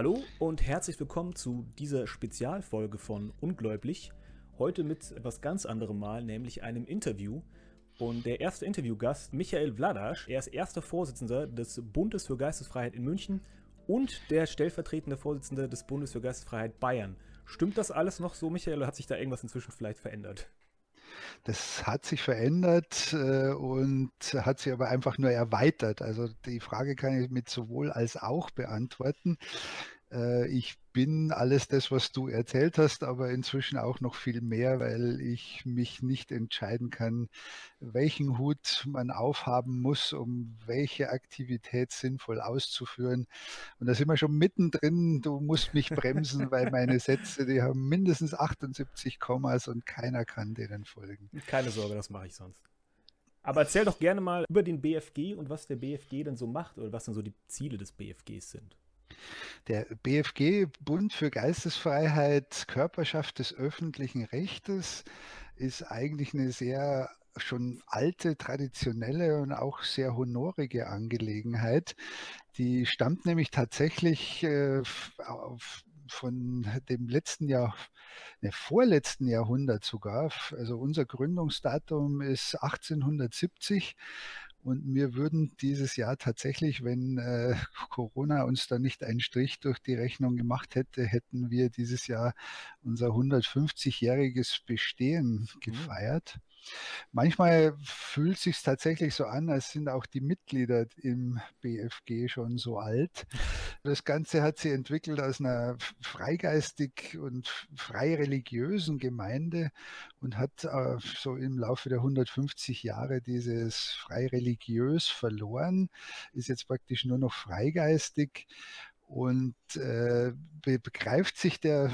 Hallo und herzlich willkommen zu dieser Spezialfolge von Ungläublich. Heute mit etwas ganz anderem Mal, nämlich einem Interview. Und der erste Interviewgast, Michael Vladasch, er ist erster Vorsitzender des Bundes für Geistesfreiheit in München und der stellvertretende Vorsitzende des Bundes für Geistesfreiheit Bayern. Stimmt das alles noch so, Michael, oder hat sich da irgendwas inzwischen vielleicht verändert? Das hat sich verändert äh, und hat sich aber einfach nur erweitert. Also die Frage kann ich mit sowohl als auch beantworten. Äh, ich bin alles das, was du erzählt hast, aber inzwischen auch noch viel mehr, weil ich mich nicht entscheiden kann, welchen Hut man aufhaben muss, um welche Aktivität sinnvoll auszuführen. Und da sind wir schon mittendrin. Du musst mich bremsen, weil meine Sätze, die haben mindestens 78 Kommas und keiner kann denen folgen. Keine Sorge, das mache ich sonst. Aber erzähl doch gerne mal über den BFG und was der BFG denn so macht oder was denn so die Ziele des BFGs sind. Der BFG, Bund für Geistesfreiheit, Körperschaft des öffentlichen Rechtes, ist eigentlich eine sehr schon alte, traditionelle und auch sehr honorige Angelegenheit. Die stammt nämlich tatsächlich äh, von dem letzten Jahr, ne, vorletzten Jahrhundert sogar. Also unser Gründungsdatum ist 1870 und wir würden dieses Jahr tatsächlich, wenn äh, Corona uns da nicht einen Strich durch die Rechnung gemacht hätte, hätten wir dieses Jahr unser 150-jähriges Bestehen mhm. gefeiert. Manchmal fühlt es sich tatsächlich so an, als sind auch die Mitglieder im BFG schon so alt. Das Ganze hat sich entwickelt aus einer freigeistig und frei religiösen Gemeinde und hat äh, so im Laufe der 150 Jahre dieses frei religiös verloren, ist jetzt praktisch nur noch freigeistig und äh, begreift sich der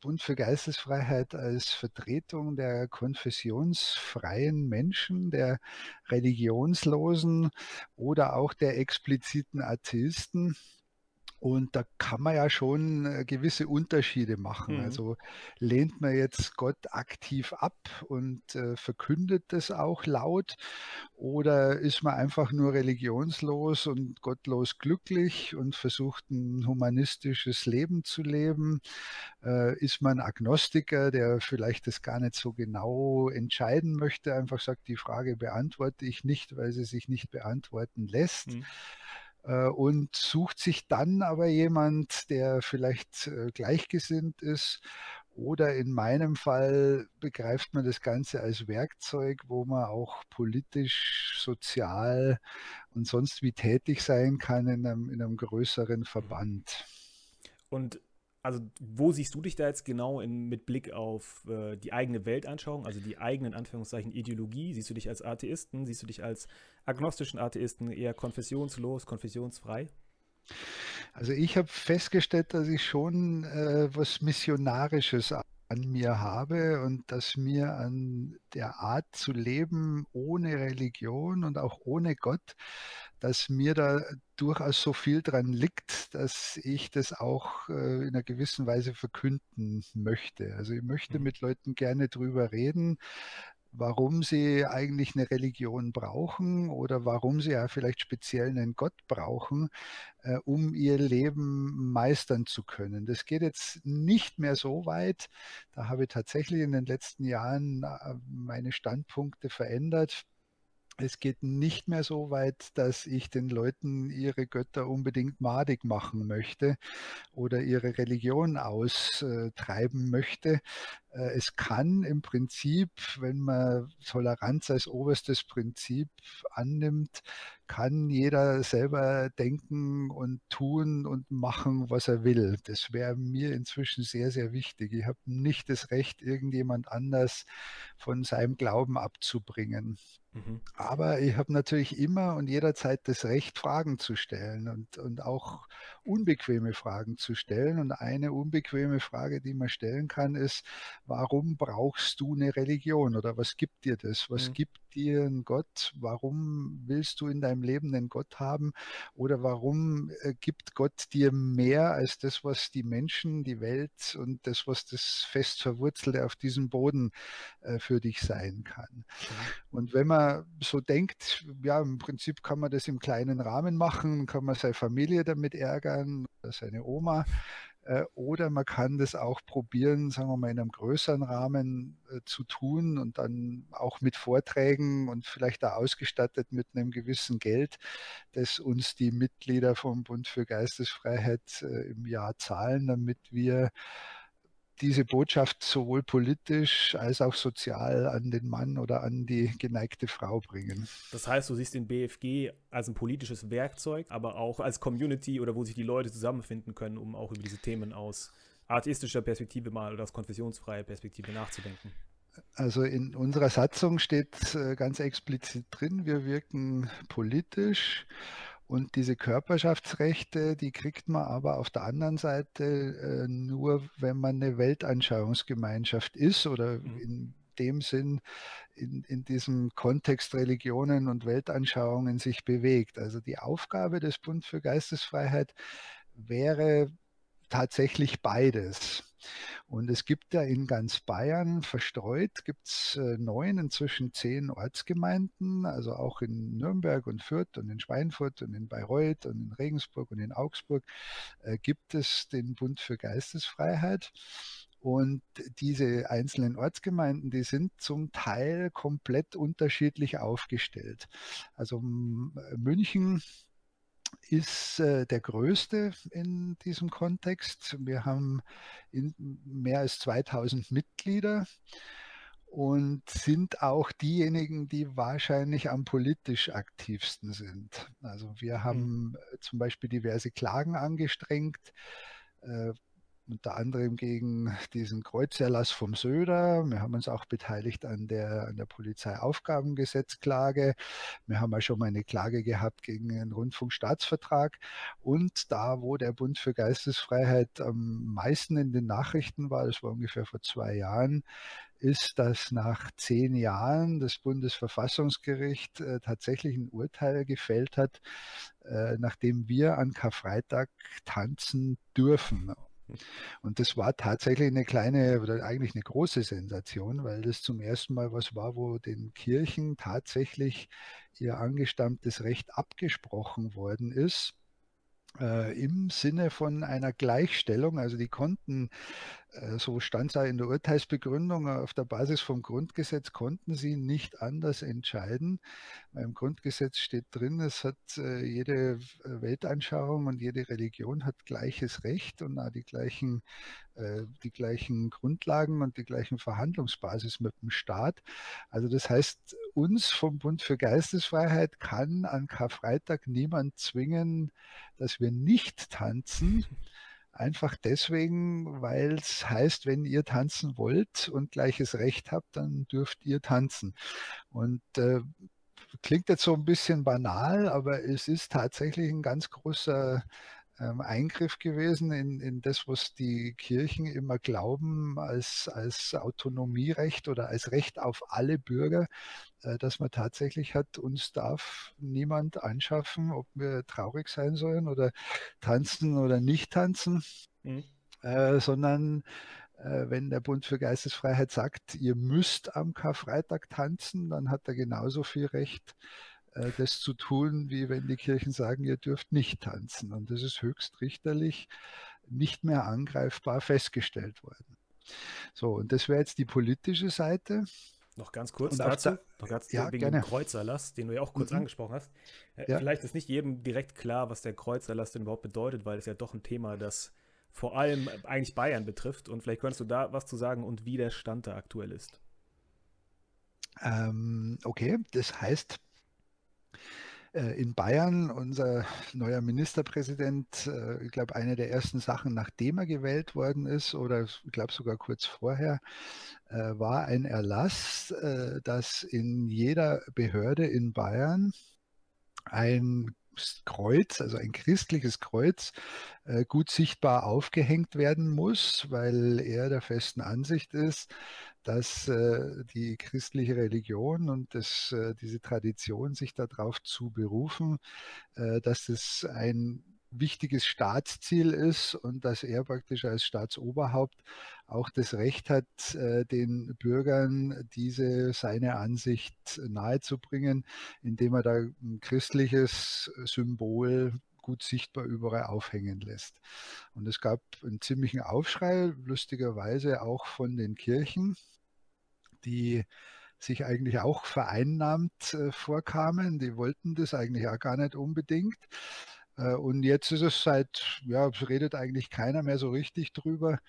Bund für Geistesfreiheit als Vertretung der konfessionsfreien Menschen, der religionslosen oder auch der expliziten Atheisten. Und da kann man ja schon äh, gewisse Unterschiede machen. Mhm. Also lehnt man jetzt Gott aktiv ab und äh, verkündet das auch laut oder ist man einfach nur religionslos und gottlos glücklich und versucht ein humanistisches Leben zu leben? Äh, ist man Agnostiker, der vielleicht das gar nicht so genau entscheiden möchte, einfach sagt, die Frage beantworte ich nicht, weil sie sich nicht beantworten lässt. Mhm. Äh, und sucht sich dann aber jemand, der vielleicht äh, gleichgesinnt ist oder in meinem Fall begreift man das Ganze als Werkzeug, wo man auch politisch, sozial und sonst wie tätig sein kann in einem, in einem größeren Verband. Und also wo siehst du dich da jetzt genau in, mit Blick auf äh, die eigene Weltanschauung, also die eigenen Anführungszeichen Ideologie? Siehst du dich als Atheisten? Siehst du dich als agnostischen Atheisten eher konfessionslos, konfessionsfrei? Also ich habe festgestellt, dass ich schon äh, was Missionarisches an mir habe und dass mir an der Art zu leben ohne Religion und auch ohne Gott, dass mir da durchaus so viel dran liegt, dass ich das auch äh, in einer gewissen Weise verkünden möchte. Also ich möchte mhm. mit Leuten gerne drüber reden, warum sie eigentlich eine Religion brauchen oder warum sie ja vielleicht speziell einen Gott brauchen, äh, um ihr Leben meistern zu können. Das geht jetzt nicht mehr so weit. Da habe ich tatsächlich in den letzten Jahren äh, meine Standpunkte verändert es geht nicht mehr so weit, dass ich den Leuten ihre Götter unbedingt madig machen möchte oder ihre Religion austreiben möchte. Äh, es kann im Prinzip, wenn man Toleranz als oberstes Prinzip annimmt, kann jeder selber denken und tun und machen, was er will. Das wäre mir inzwischen sehr, sehr wichtig. Ich habe nicht das Recht, irgendjemand anders von seinem Glauben abzubringen. Mhm. Aber ich habe natürlich immer und jederzeit das Recht, Fragen zu stellen und, und auch unbequeme Fragen zu stellen. Und eine unbequeme Frage, die man stellen kann, ist, warum brauchst du eine Religion oder was gibt dir das? Was mhm. gibt dir ein Gott? Warum willst du in deinem Leben einen Gott haben? Oder warum äh, gibt Gott dir mehr als das, was die Menschen, die Welt und das, was das fest verwurzelte auf diesem Boden äh, für dich sein kann? Mhm. Und wenn man so denkt, ja, im Prinzip kann man das im kleinen Rahmen machen, kann man seine Familie damit ärgern, seine Oma, äh, oder man kann das auch probieren, sagen wir mal, in einem größeren Rahmen äh, zu tun und dann auch mit Vorträgen und vielleicht da ausgestattet mit einem gewissen Geld, das uns die Mitglieder vom Bund für Geistesfreiheit äh, im Jahr zahlen, damit wir diese Botschaft sowohl politisch als auch sozial an den Mann oder an die geneigte Frau bringen. Das heißt, du siehst den BFG als ein politisches Werkzeug, aber auch als Community oder wo sich die Leute zusammenfinden können, um auch über diese Themen aus atheistischer Perspektive mal oder aus konfessionsfreier Perspektive nachzudenken. Also in unserer Satzung steht äh, ganz explizit drin, wir wirken politisch und diese Körperschaftsrechte, die kriegt man aber auf der anderen Seite äh, nur, wenn man eine Weltanschauungsgemeinschaft ist oder mhm. in dem Sinn in, in diesem Kontext Religionen und Weltanschauungen sich bewegt. Also die Aufgabe des Bund für Geistesfreiheit wäre tatsächlich beides. Und es gibt ja in ganz Bayern verstreut, gibt es äh, neun, inzwischen zehn Ortsgemeinden, also auch in Nürnberg und Fürth und in Schweinfurt und in Bayreuth und in Regensburg und in Augsburg äh, gibt es den Bund für Geistesfreiheit. Und diese einzelnen Ortsgemeinden, die sind zum Teil komplett unterschiedlich aufgestellt. Also München ist äh, der größte in diesem Kontext. Wir haben mehr als 2000 Mitglieder und sind auch diejenigen, die wahrscheinlich am politisch aktivsten sind. Also wir haben mhm. zum Beispiel diverse Klagen angestrengt, äh, unter anderem gegen diesen Kreuzerlass vom Söder. Wir haben uns auch beteiligt an der, an der Polizeiaufgabengesetzklage. Wir haben ja schon mal eine Klage gehabt gegen den Rundfunkstaatsvertrag. Und da, wo der Bund für Geistesfreiheit am meisten in den Nachrichten war, das war ungefähr vor zwei Jahren, ist, dass nach zehn Jahren das Bundesverfassungsgericht äh, tatsächlich ein Urteil gefällt hat, äh, nachdem wir an Karfreitag tanzen dürfen. Und das war tatsächlich eine kleine oder eigentlich eine große Sensation, weil das zum ersten Mal was war, wo den Kirchen tatsächlich ihr angestammtes Recht abgesprochen worden ist äh, im Sinne von einer Gleichstellung. Also die konnten, so stand es ja in der Urteilsbegründung, auf der Basis vom Grundgesetz konnten sie nicht anders entscheiden. Im Grundgesetz steht drin, es hat äh, jede Weltanschauung und jede Religion hat gleiches Recht und auch die gleichen, die gleichen Grundlagen und die gleichen Verhandlungsbasis mit dem Staat. Also das heißt, uns vom Bund für Geistesfreiheit kann an Karfreitag niemand zwingen, dass wir nicht tanzen. Einfach deswegen, weil es heißt, wenn ihr tanzen wollt und gleiches Recht habt, dann dürft ihr tanzen. Und äh, klingt jetzt so ein bisschen banal, aber es ist tatsächlich ein ganz großer ähm, Eingriff gewesen in, in das, was die Kirchen immer glauben als, als Autonomierecht oder als Recht auf alle Bürger. Äh, dass man tatsächlich hat, uns darf niemand anschaffen, ob wir traurig sein sollen oder tanzen oder nicht tanzen, mhm. äh, sondern äh, wenn der Bund für Geistesfreiheit sagt, ihr müsst am Karfreitag tanzen, dann hat er genauso viel Recht, äh, das zu tun, wie wenn die Kirchen sagen, ihr dürft nicht tanzen. Und das ist höchstrichterlich nicht mehr angreifbar festgestellt worden. So, und das wäre jetzt die politische Seite. Noch ganz kurz und dazu, da, noch ganz ja, wegen gerne. dem Kreuzerlass, den du ja auch kurz mhm. angesprochen hast. Äh, ja. Vielleicht ist nicht jedem direkt klar, was der Kreuzerlass denn überhaupt bedeutet, weil es ja doch ein Thema, das vor allem eigentlich Bayern betrifft. Und vielleicht könntest du da was zu sagen und wie der Stand da aktuell ist. Ähm, okay, das heißt, in Bayern, unser neuer Ministerpräsident, äh, ich glaube, eine der ersten Sachen, nachdem er gewählt worden ist, oder ich glaube sogar kurz vorher, äh, war ein Erlass, dass in jeder Behörde in Bayern ein Kreuz, also ein christliches Kreuz, gut sichtbar aufgehängt werden muss, weil er der festen Ansicht ist, dass äh, die christliche Religion und das, äh, diese Tradition sich darauf zu berufen, äh, dass es ein wichtiges Staatsziel ist und dass er praktisch als Staatsoberhaupt auch das Recht hat, äh, den Bürgern diese seine Ansicht nahezubringen, indem er da ein christliches Symbol gut sichtbar überall aufhängen lässt. Und es gab einen ziemlichen Aufschrei, lustigerweise auch von den Kirchen, die sich eigentlich auch vereinnahmt äh, vorkamen. Die wollten das eigentlich auch gar nicht unbedingt. Äh, und jetzt ist es seit, ja, es redet eigentlich keiner mehr so richtig drüber,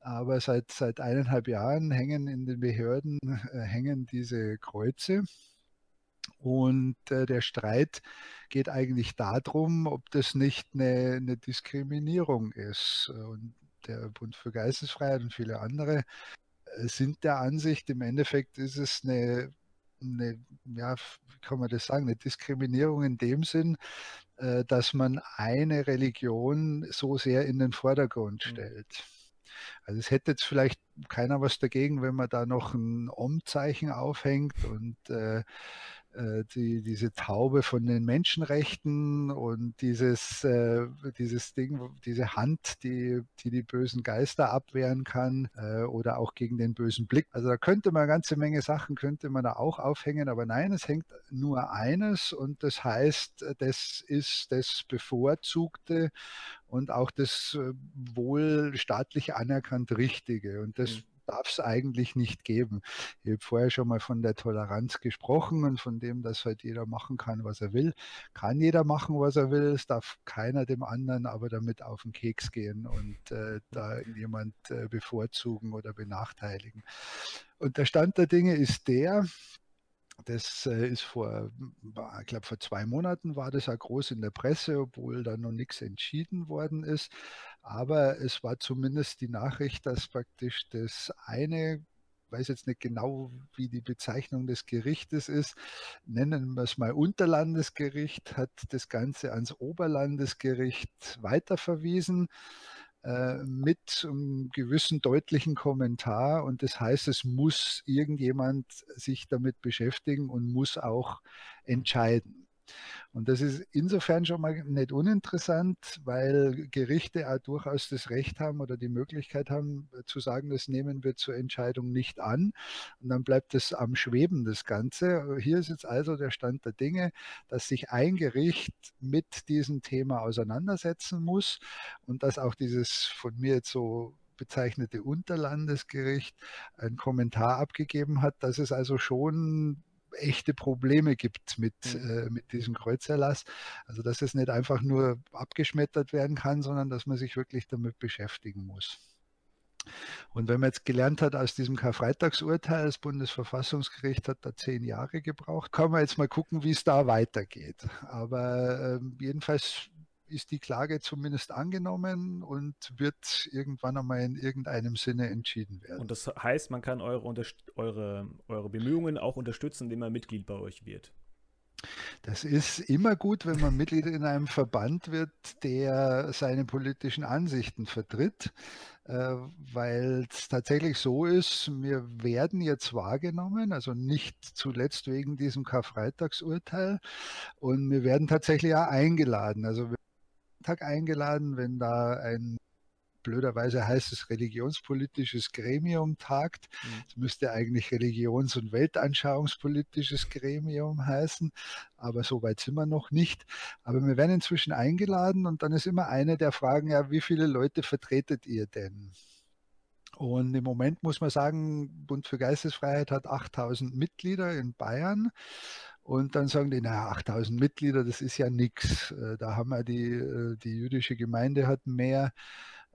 aber seit, seit eineinhalb Jahren hängen in den Behörden äh, hängen diese Kreuze. Und äh, der Streit geht eigentlich darum, ob das nicht eine, eine Diskriminierung ist. Und der Bund für Geistesfreiheit und viele andere äh, sind der Ansicht, im Endeffekt ist es eine, eine, ja, wie kann man das sagen, eine Diskriminierung in dem Sinn, dass man eine Religion so sehr in den Vordergrund mhm. stellt. Also es hätte jetzt vielleicht keiner was dagegen, wenn man da noch ein Om-Zeichen aufhängt und äh, äh, die, diese Taube von den Menschenrechten und dieses, äh, dieses Ding, diese Hand, die, die die bösen Geister abwehren kann äh, oder auch gegen den bösen Blick. Also da könnte man eine ganze Menge Sachen, könnte man da auch aufhängen, aber nein, es hängt nur eines und das heißt, das ist das Bevorzugte und auch das äh, wohl staatlich anerkannt Richtige. Und das mhm darf es eigentlich nicht geben. Ich habe vorher schon mal von der Toleranz gesprochen und von dem, dass halt jeder machen kann, was er will. Kann jeder machen, was er will. Es darf keiner dem anderen aber damit auf den Keks gehen und äh, da jemand äh, bevorzugen oder benachteiligen. Und der Stand der Dinge ist der, das äh, ist vor, ich glaube, vor zwei Monaten war das ja groß in der Presse, obwohl da noch nichts entschieden worden ist. Aber es war zumindest die Nachricht, dass praktisch das eine weiß jetzt nicht genau, wie die Bezeichnung des Gerichtes ist, nennen wir es mal Unterlandesgericht, hat das Ganze ans Oberlandesgericht weiterverwiesen äh, mit einem gewissen deutlichen Kommentar. Und das heißt, es muss irgendjemand sich damit beschäftigen und muss auch entscheiden. Und das ist insofern schon mal nicht uninteressant, weil Gerichte auch durchaus das Recht haben oder die Möglichkeit haben äh, zu sagen, das nehmen wir zur Entscheidung nicht an. Und dann bleibt es am Schweben, das Ganze. Hier ist jetzt also der Stand der Dinge, dass sich ein Gericht mit diesem Thema auseinandersetzen muss und dass auch dieses von mir jetzt so bezeichnete Unterlandesgericht einen Kommentar abgegeben hat, dass es also schon echte Probleme gibt mit, mhm. äh, mit diesem Kreuzerlass. Also dass es nicht einfach nur abgeschmettert werden kann, sondern dass man sich wirklich damit beschäftigen muss. Und wenn man jetzt gelernt hat aus diesem Karfreitagsurteil, das Bundesverfassungsgericht hat da zehn Jahre gebraucht, kann man jetzt mal gucken, wie es da weitergeht. Aber äh, jedenfalls ist die Klage zumindest angenommen und wird irgendwann einmal in irgendeinem Sinne entschieden werden. Und das heißt, man kann eure, eure, eure Bemühungen auch unterstützen, indem man Mitglied bei euch wird. Das ist immer gut, wenn man Mitglied in einem Verband wird, der seine politischen Ansichten vertritt, äh, weil es tatsächlich so ist, wir werden jetzt wahrgenommen, also nicht zuletzt wegen diesem Karfreitagsurteil, und wir werden tatsächlich auch eingeladen. Also Tag eingeladen, wenn da ein blöderweise heißt es religionspolitisches Gremium tagt. Mhm. Es müsste eigentlich religions- und weltanschauungspolitisches Gremium heißen, aber so weit sind wir noch nicht. Aber wir werden inzwischen eingeladen und dann ist immer eine der Fragen, ja, wie viele Leute vertretet ihr denn? Und im Moment muss man sagen, Bund für Geistesfreiheit hat 8000 Mitglieder in Bayern. Und dann sagen die, naja, 8000 Mitglieder, das ist ja nichts. Äh, da haben wir die, äh, die jüdische Gemeinde hat mehr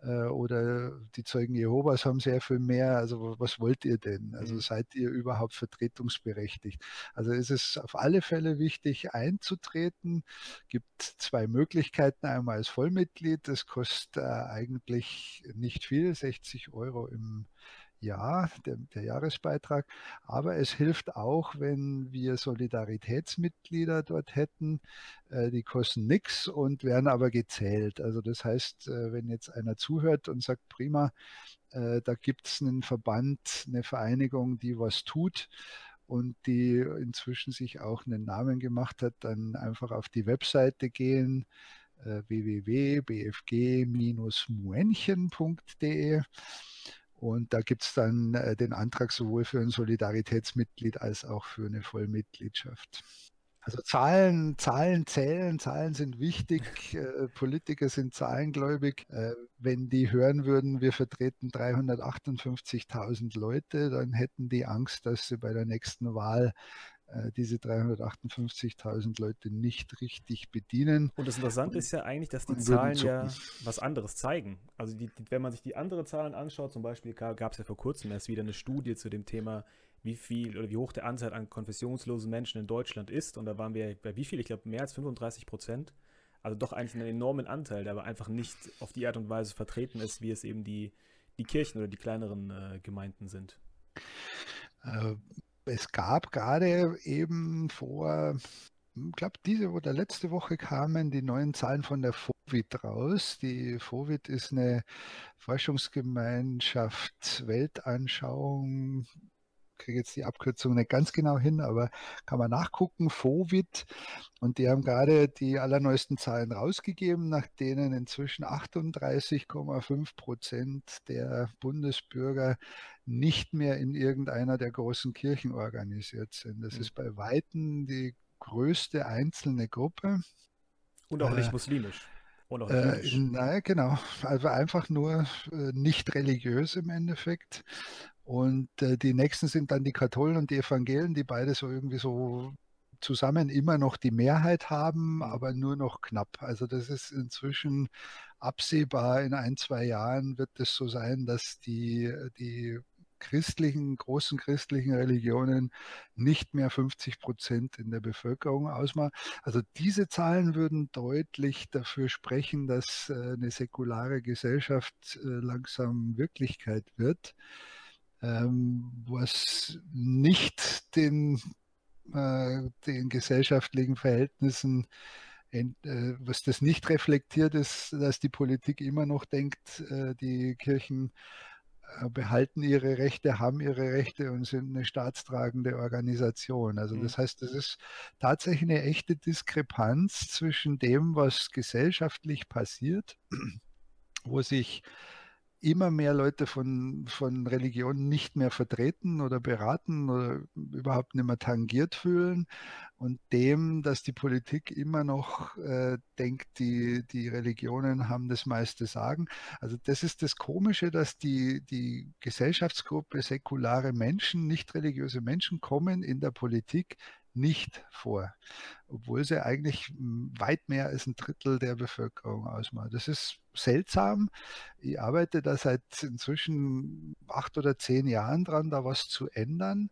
äh, oder die Zeugen Jehovas haben sehr viel mehr. Also was wollt ihr denn? Also mhm. seid ihr überhaupt vertretungsberechtigt? Also es ist auf alle Fälle wichtig einzutreten. Gibt zwei Möglichkeiten. Einmal als Vollmitglied, das kostet eigentlich nicht viel, 60 Euro im ja, der, der, Jahresbeitrag. Aber es hilft auch, wenn wir Solidaritätsmitglieder dort hätten. Äh, die kosten nichts und werden aber gezählt. Also das heißt, äh, wenn jetzt einer zuhört und sagt, prima, äh, da gibt es einen Verband, eine Vereinigung, die was tut und die inzwischen sich auch einen Namen gemacht hat, dann einfach auf die Webseite gehen äh, www.bfg-muenchen.de. Und da gibt es dann äh, den Antrag sowohl für ein Solidaritätsmitglied als auch für eine Vollmitgliedschaft. Also Zahlen, Zahlen zählen, Zahlen sind wichtig. Äh, Politiker sind zahlengläubig. Äh, wenn die hören würden, wir vertreten 358.000 Leute, dann hätten die Angst, dass sie bei der nächsten Wahl diese 358.000 Leute nicht richtig bedienen. Und das Interessante ist ja eigentlich, dass die Zahlen ja was anderes zeigen. Also die, wenn man sich die anderen Zahlen anschaut, zum Beispiel gab es ja vor kurzem erst wieder eine Studie zu dem Thema wie viel oder wie hoch der Anteil an konfessionslosen Menschen in Deutschland ist. Und da waren wir bei wie viel? Ich glaube, mehr als 35 Prozent. Also doch eigentlich einen enormen Anteil, der aber einfach nicht auf die Art und Weise vertreten ist, wie es eben die, die Kirchen oder die kleineren äh, Gemeinden sind. Äh, es gab gerade eben vor, ich glaube, diese oder letzte Woche kamen die neuen Zahlen von der FOVID raus. Die FOVID ist eine Forschungsgemeinschaft, Weltanschauung, kriege jetzt die Abkürzung nicht ganz genau hin, aber kann man nachgucken, FOVIT. Und die haben gerade die allerneuesten Zahlen rausgegeben, nach denen inzwischen 38,5 Prozent der Bundesbürger nicht mehr in irgendeiner der großen Kirchen organisiert sind. Das mhm. ist bei Weitem die größte einzelne Gruppe. Und auch nicht äh, muslimisch. Und auch äh, naja, genau. Also einfach nur äh, nicht religiös im Endeffekt. Und äh, die nächsten sind dann die Katholen und die Evangelien, die beide so irgendwie so zusammen immer noch die Mehrheit haben, aber nur noch knapp. Also das ist inzwischen absehbar. In ein, zwei Jahren wird es so sein, dass die, die christlichen, großen christlichen Religionen nicht mehr 50 Prozent in der Bevölkerung ausmachen. Also diese Zahlen würden deutlich dafür sprechen, dass äh, eine säkulare Gesellschaft äh, langsam Wirklichkeit wird ähm, was nicht den, äh, den gesellschaftlichen Verhältnissen äh, was das nicht reflektiert ist, dass die Politik immer noch denkt, äh, die Kirchen äh, behalten ihre Rechte, haben ihre Rechte und sind eine staatstragende Organisation. Also das mhm. heißt, das ist tatsächlich eine echte Diskrepanz zwischen dem, was gesellschaftlich passiert, wo sich immer mehr Leute von, von Religionen nicht mehr vertreten oder beraten oder überhaupt nicht mehr tangiert fühlen und dem, dass die Politik immer noch äh, denkt, die, die Religionen haben das meiste Sagen. Also das ist das Komische, dass die, die Gesellschaftsgruppe säkulare Menschen, nicht religiöse Menschen kommen in der Politik nicht vor, obwohl sie eigentlich hm, weit mehr als ein Drittel der Bevölkerung ausmacht. Das ist seltsam. Ich arbeite da seit inzwischen acht oder zehn Jahren dran, da was zu ändern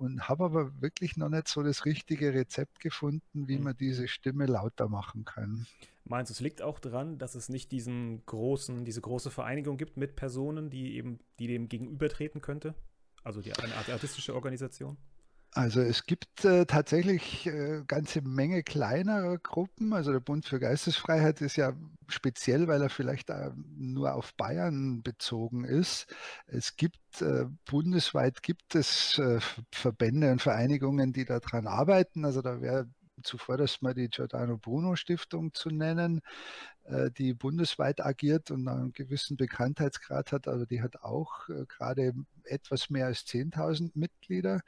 und habe aber wirklich noch nicht so das richtige Rezept gefunden, wie man diese Stimme lauter machen kann. Meinst du, es liegt auch daran, dass es nicht diesen großen, diese große Vereinigung gibt mit Personen, die eben, die dem gegenübertreten könnte? Also die, eine artistische Organisation? Also es gibt äh, tatsächlich äh, ganze Menge kleinerer Gruppen. Also der Bund für Geistesfreiheit ist ja speziell, weil er vielleicht äh, nur auf Bayern bezogen ist. Es gibt äh, bundesweit gibt es äh, Verbände und Vereinigungen, die daran arbeiten. Also da wäre zuvorderst mal die Giordano Bruno Stiftung zu nennen, äh, die bundesweit agiert und einen gewissen Bekanntheitsgrad hat, aber die hat auch äh, gerade etwas mehr als 10.000 Mitglieder.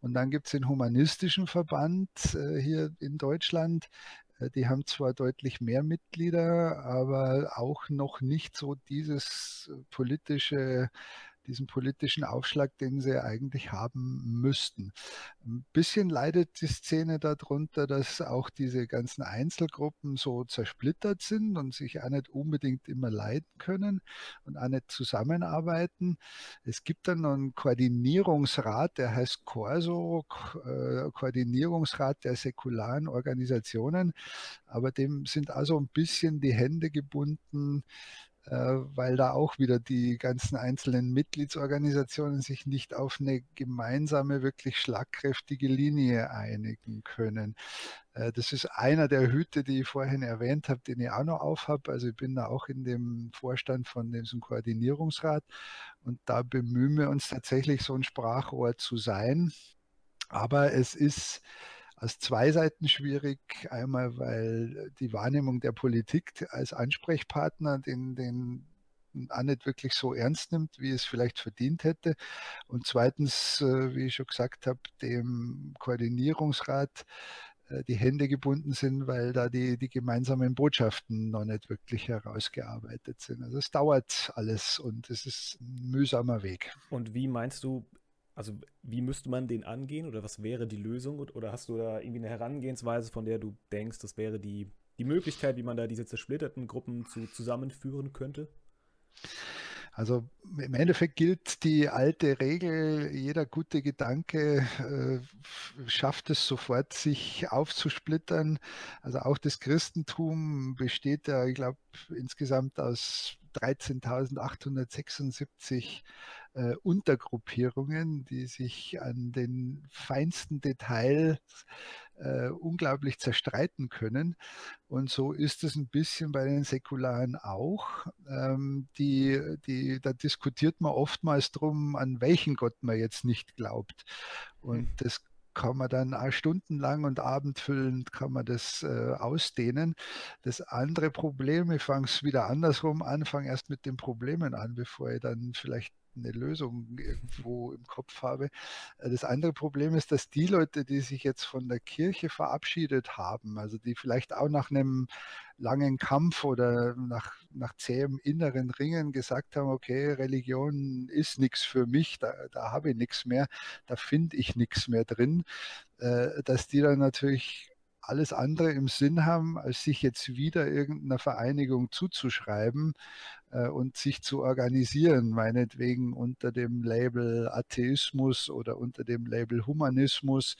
Und dann gibt es den Humanistischen Verband äh, hier in Deutschland, die haben zwar deutlich mehr Mitglieder, aber auch noch nicht so dieses politische diesen politischen Aufschlag, den sie eigentlich haben müssten. Ein bisschen leidet die Szene darunter, dass auch diese ganzen Einzelgruppen so zersplittert sind und sich auch nicht unbedingt immer leiden können und auch nicht zusammenarbeiten. Es gibt dann noch einen Koordinierungsrat, der heißt Corso, äh, Koordinierungsrat der säkularen Organisationen, aber dem sind also ein bisschen die Hände gebunden, weil da auch wieder die ganzen einzelnen Mitgliedsorganisationen sich nicht auf eine gemeinsame, wirklich schlagkräftige Linie einigen können. Äh, das ist einer der Hüte, die ich vorhin erwähnt habe, den ich auch noch aufhab. Also ich bin da auch in dem Vorstand von diesem Koordinierungsrat und da bemühen wir uns tatsächlich, so ein Sprachrohr zu sein. Aber es ist aus zwei Seiten schwierig. Einmal, weil die Wahrnehmung der Politik als Ansprechpartner den, den auch nicht wirklich so ernst nimmt, wie es vielleicht verdient hätte. Und zweitens, äh, wie ich schon gesagt habe, dem Koordinierungsrat äh, die Hände gebunden sind, weil da die, die gemeinsamen Botschaften noch nicht wirklich herausgearbeitet sind. Also es dauert alles und es ist ein mühsamer Weg. Und wie meinst du, also wie müsste man den angehen oder was wäre die Lösung? Oder hast du da irgendwie eine Herangehensweise, von der du denkst, das wäre die, die Möglichkeit, wie man da diese zersplitterten Gruppen zu, zusammenführen könnte? Also im Endeffekt gilt die alte Regel, jeder gute Gedanke äh, schafft es sofort, sich aufzusplittern. Also auch das Christentum besteht ja, ich glaube, insgesamt aus 13.876 äh, Untergruppierungen, die sich an den feinsten Details äh, unglaublich zerstreiten können. Und so ist es ein bisschen bei den Säkularen auch. Ähm, die, die, da diskutiert man oftmals drum, an welchen Gott man jetzt nicht glaubt. Und mhm. das kann man dann auch stundenlang und abendfüllend kann man das äh, ausdehnen. Das andere Problem, ich fange es wieder andersrum an, fange erst mit den Problemen an, bevor ich dann vielleicht eine Lösung irgendwo im Kopf habe. Äh, das andere Problem ist, dass die Leute, die sich jetzt von der Kirche verabschiedet haben, also die vielleicht auch nach einem langen Kampf oder nach, nach zähem inneren Ringen gesagt haben, okay, Religion ist nichts für mich, da, da habe ich nichts mehr, da finde ich nichts mehr drin, äh, dass die dann natürlich alles andere im Sinn haben, als sich jetzt wieder irgendeiner Vereinigung zuzuschreiben äh, und sich zu organisieren, meinetwegen unter dem Label Atheismus oder unter dem Label Humanismus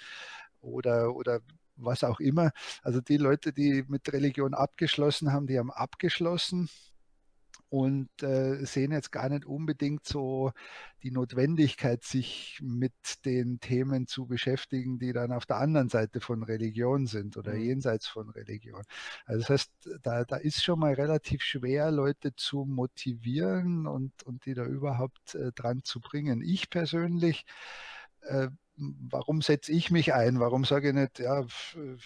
oder, oder was auch immer. Also die Leute, die mit Religion abgeschlossen haben, die haben abgeschlossen und äh, sehen jetzt gar nicht unbedingt so die Notwendigkeit, sich mit den Themen zu beschäftigen, die dann auf der anderen Seite von Religion sind oder mhm. jenseits von Religion. Also das heißt, da, da ist schon mal relativ schwer, Leute zu motivieren und, und die da überhaupt äh, dran zu bringen. Ich persönlich äh, warum setze ich mich ein? Warum sage ich nicht, ja,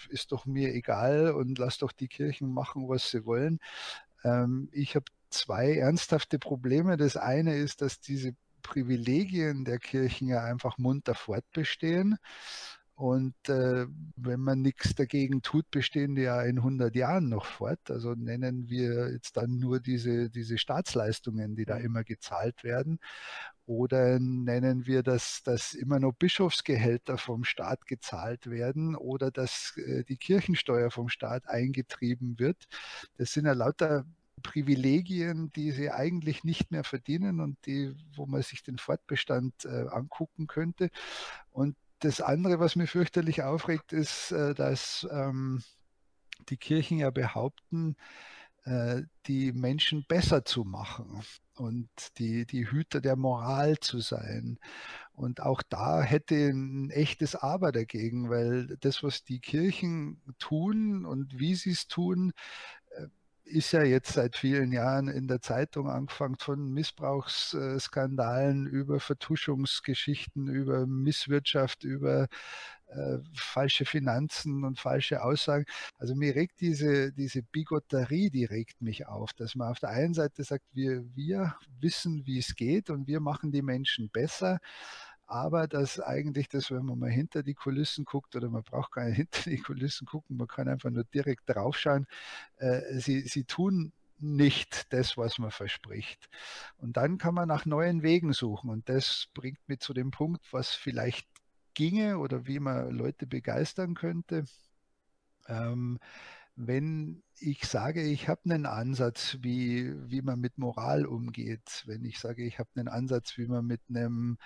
ist doch mir egal und lass doch die Kirchen machen, was sie wollen? Ähm, ich habe zwei ernsthafte Probleme. Das eine ist, dass diese Privilegien der Kirchen ja einfach munter fortbestehen. Und äh, wenn man nichts dagegen tut, bestehen die ja in 100 Jahren noch fort. Also nennen wir jetzt dann nur diese, diese Staatsleistungen, die da mhm. immer gezahlt werden. Oder nennen wir, dass, dass immer noch Bischofsgehälter vom Staat gezahlt werden oder dass äh, die Kirchensteuer vom Staat eingetrieben wird. Das sind ja lauter Privilegien, die sie eigentlich nicht mehr verdienen und die, wo man sich den Fortbestand äh, angucken könnte. Und das andere, was mir fürchterlich aufregt, ist, äh, dass ähm, die Kirchen ja behaupten, äh, die Menschen besser zu machen und die, die Hüter der Moral zu sein. Und auch da hätte ein echtes Aber dagegen, weil das, was die Kirchen tun und wie sie es tun, ist ja jetzt seit vielen Jahren in der Zeitung angefangen von Missbrauchsskandalen über Vertuschungsgeschichten, über Misswirtschaft, über äh, falsche Finanzen und falsche Aussagen. Also mir regt diese, diese Bigotterie, die regt mich auf, dass man auf der einen Seite sagt, wir, wir wissen, wie es geht und wir machen die Menschen besser aber dass eigentlich das, wenn man mal hinter die Kulissen guckt, oder man braucht gar nicht hinter die Kulissen gucken, man kann einfach nur direkt draufschauen, äh, sie, sie tun nicht das, was man verspricht. Und dann kann man nach neuen Wegen suchen. Und das bringt mich zu dem Punkt, was vielleicht ginge oder wie man Leute begeistern könnte. Ähm, wenn ich sage, ich habe einen Ansatz, wie, wie man mit Moral umgeht, wenn ich sage, ich habe einen Ansatz, wie man mit einem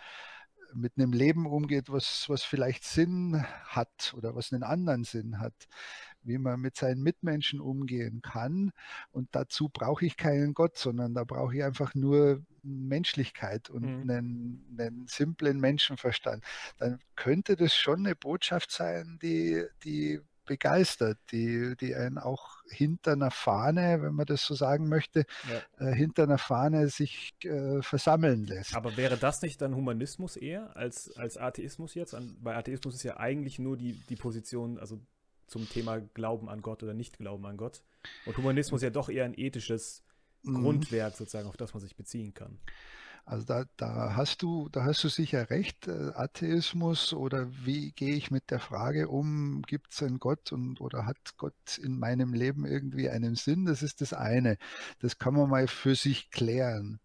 mit einem Leben umgeht, was, was vielleicht Sinn hat oder was einen anderen Sinn hat, wie man mit seinen Mitmenschen umgehen kann. Und dazu brauche ich keinen Gott, sondern da brauche ich einfach nur Menschlichkeit und mhm. einen, einen simplen Menschenverstand. Dann könnte das schon eine Botschaft sein, die, die begeistert, die, die einen auch hinter einer Fahne, wenn man das so sagen möchte, ja. äh, hinter einer Fahne sich äh, versammeln lässt. Aber wäre das nicht dann Humanismus eher als, als Atheismus jetzt? An, bei Atheismus ist ja eigentlich nur die, die Position, also zum Thema Glauben an Gott oder Nicht-Glauben an Gott. Und Humanismus ja doch eher ein ethisches mhm. Grundwerk sozusagen, auf das man sich beziehen kann. Also da, da hast du, da hast du sicher recht, äh, Atheismus oder wie gehe ich mit der Frage um, gibt es einen Gott und oder hat Gott in meinem Leben irgendwie einen Sinn? Das ist das eine. Das kann man mal für sich klären.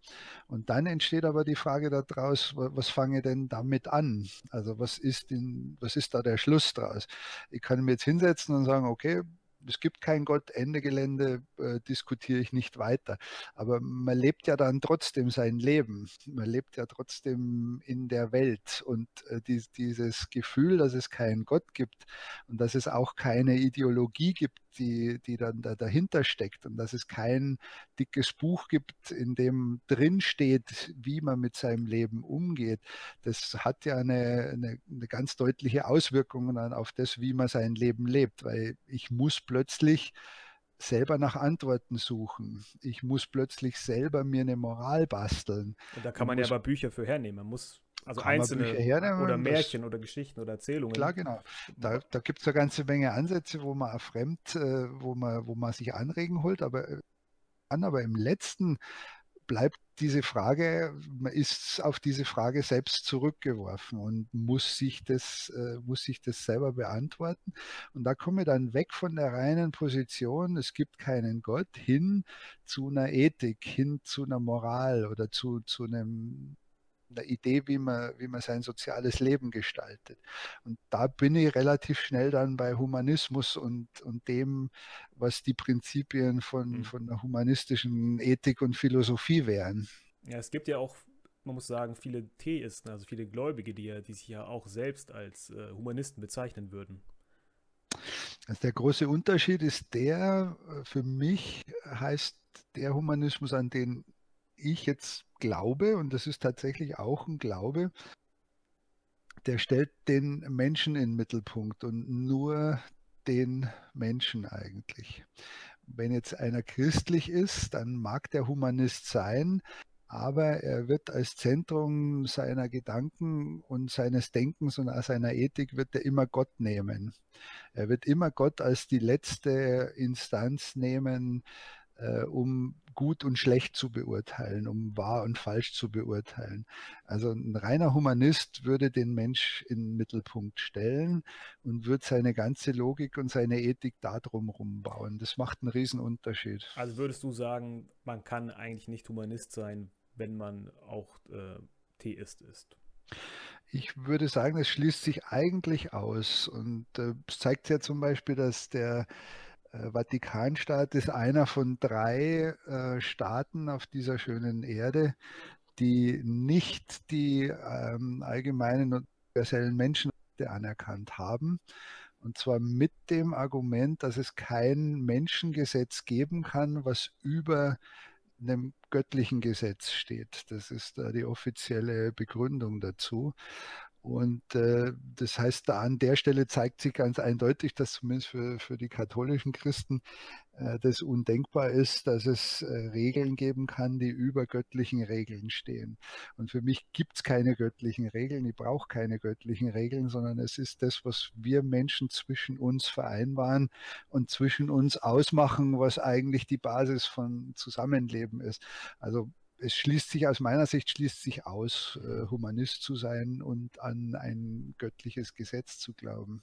Und dann entsteht aber die Frage daraus, was fange denn damit an? Also was ist, in, was ist da der Schluss draus? Ich kann mir jetzt hinsetzen und sagen, okay, es gibt kein Gott, Ende Gelände, äh, diskutiere ich nicht weiter. Aber man lebt ja dann trotzdem sein Leben. Man lebt ja trotzdem in der Welt. Und äh, die, dieses Gefühl, dass es keinen Gott gibt und dass es auch keine Ideologie gibt, die, die dann da dahinter steckt und dass es kein dickes Buch gibt, in dem drin steht, wie man mit seinem Leben umgeht. Das hat ja eine, eine, eine ganz deutliche Auswirkung dann auf das, wie man sein Leben lebt, weil ich muss plötzlich selber nach Antworten suchen. Ich muss plötzlich selber mir eine Moral basteln. Und da kann man ja aber Bücher für hernehmen. Man muss also einzelne hernehmen, oder Märchen das, oder Geschichten oder Erzählungen. Klar, genau. Da, da gibt es eine ganze Menge Ansätze, wo man fremd, äh, wo man, wo man sich Anregen holt, aber äh, an, aber im letzten bleibt diese Frage, man ist auf diese Frage selbst zurückgeworfen und muss sich das, äh, muss sich das selber beantworten. Und da komme ich dann weg von der reinen Position, es gibt keinen Gott, hin zu einer Ethik, hin zu einer Moral oder zu, zu einem einer Idee, wie man, wie man sein soziales Leben gestaltet. Und da bin ich relativ schnell dann bei Humanismus und, und dem, was die Prinzipien von, mhm. von der humanistischen Ethik und Philosophie wären. Ja, es gibt ja auch, man muss sagen, viele Theisten, also viele Gläubige, die, ja, die sich ja auch selbst als äh, Humanisten bezeichnen würden. Also der große Unterschied ist der, äh, für mich heißt der Humanismus, an den ich jetzt glaube, und das ist tatsächlich auch ein Glaube, der stellt den Menschen in den Mittelpunkt und nur den Menschen eigentlich. Wenn jetzt einer christlich ist, dann mag der Humanist sein, aber er wird als Zentrum seiner Gedanken und seines Denkens und seiner Ethik wird er immer Gott nehmen. Er wird immer Gott als die letzte Instanz nehmen, äh, um gut und schlecht zu beurteilen, um wahr und falsch zu beurteilen. Also ein reiner Humanist würde den Mensch in den Mittelpunkt stellen und würde seine ganze Logik und seine Ethik darum rumbauen. Das macht einen riesen Unterschied. Also würdest du sagen, man kann eigentlich nicht Humanist sein, wenn man auch äh, Theist ist? Ich würde sagen, das schließt sich eigentlich aus. Und äh, es äh, zeigt ja zum Beispiel, dass der Vatikanstaat ist einer von drei äh, Staaten auf dieser schönen Erde, die nicht die ähm, allgemeinen und universellen Menschenrechte anerkannt haben. Und zwar mit dem Argument, dass es kein Menschengesetz geben kann, was über einem göttlichen Gesetz steht. Das ist da die offizielle Begründung dazu. Und äh, das heißt, da an der Stelle zeigt sich ganz eindeutig, dass zumindest für, für die katholischen Christen äh, das undenkbar ist, dass es äh, Regeln geben kann, die über göttlichen Regeln stehen. Und für mich gibt es keine göttlichen Regeln, ich brauche keine göttlichen Regeln, sondern es ist das, was wir Menschen zwischen uns vereinbaren und zwischen uns ausmachen, was eigentlich die Basis von Zusammenleben ist. Also es schließt sich aus meiner Sicht schließt sich aus, äh, Humanist zu sein und an ein göttliches Gesetz zu glauben.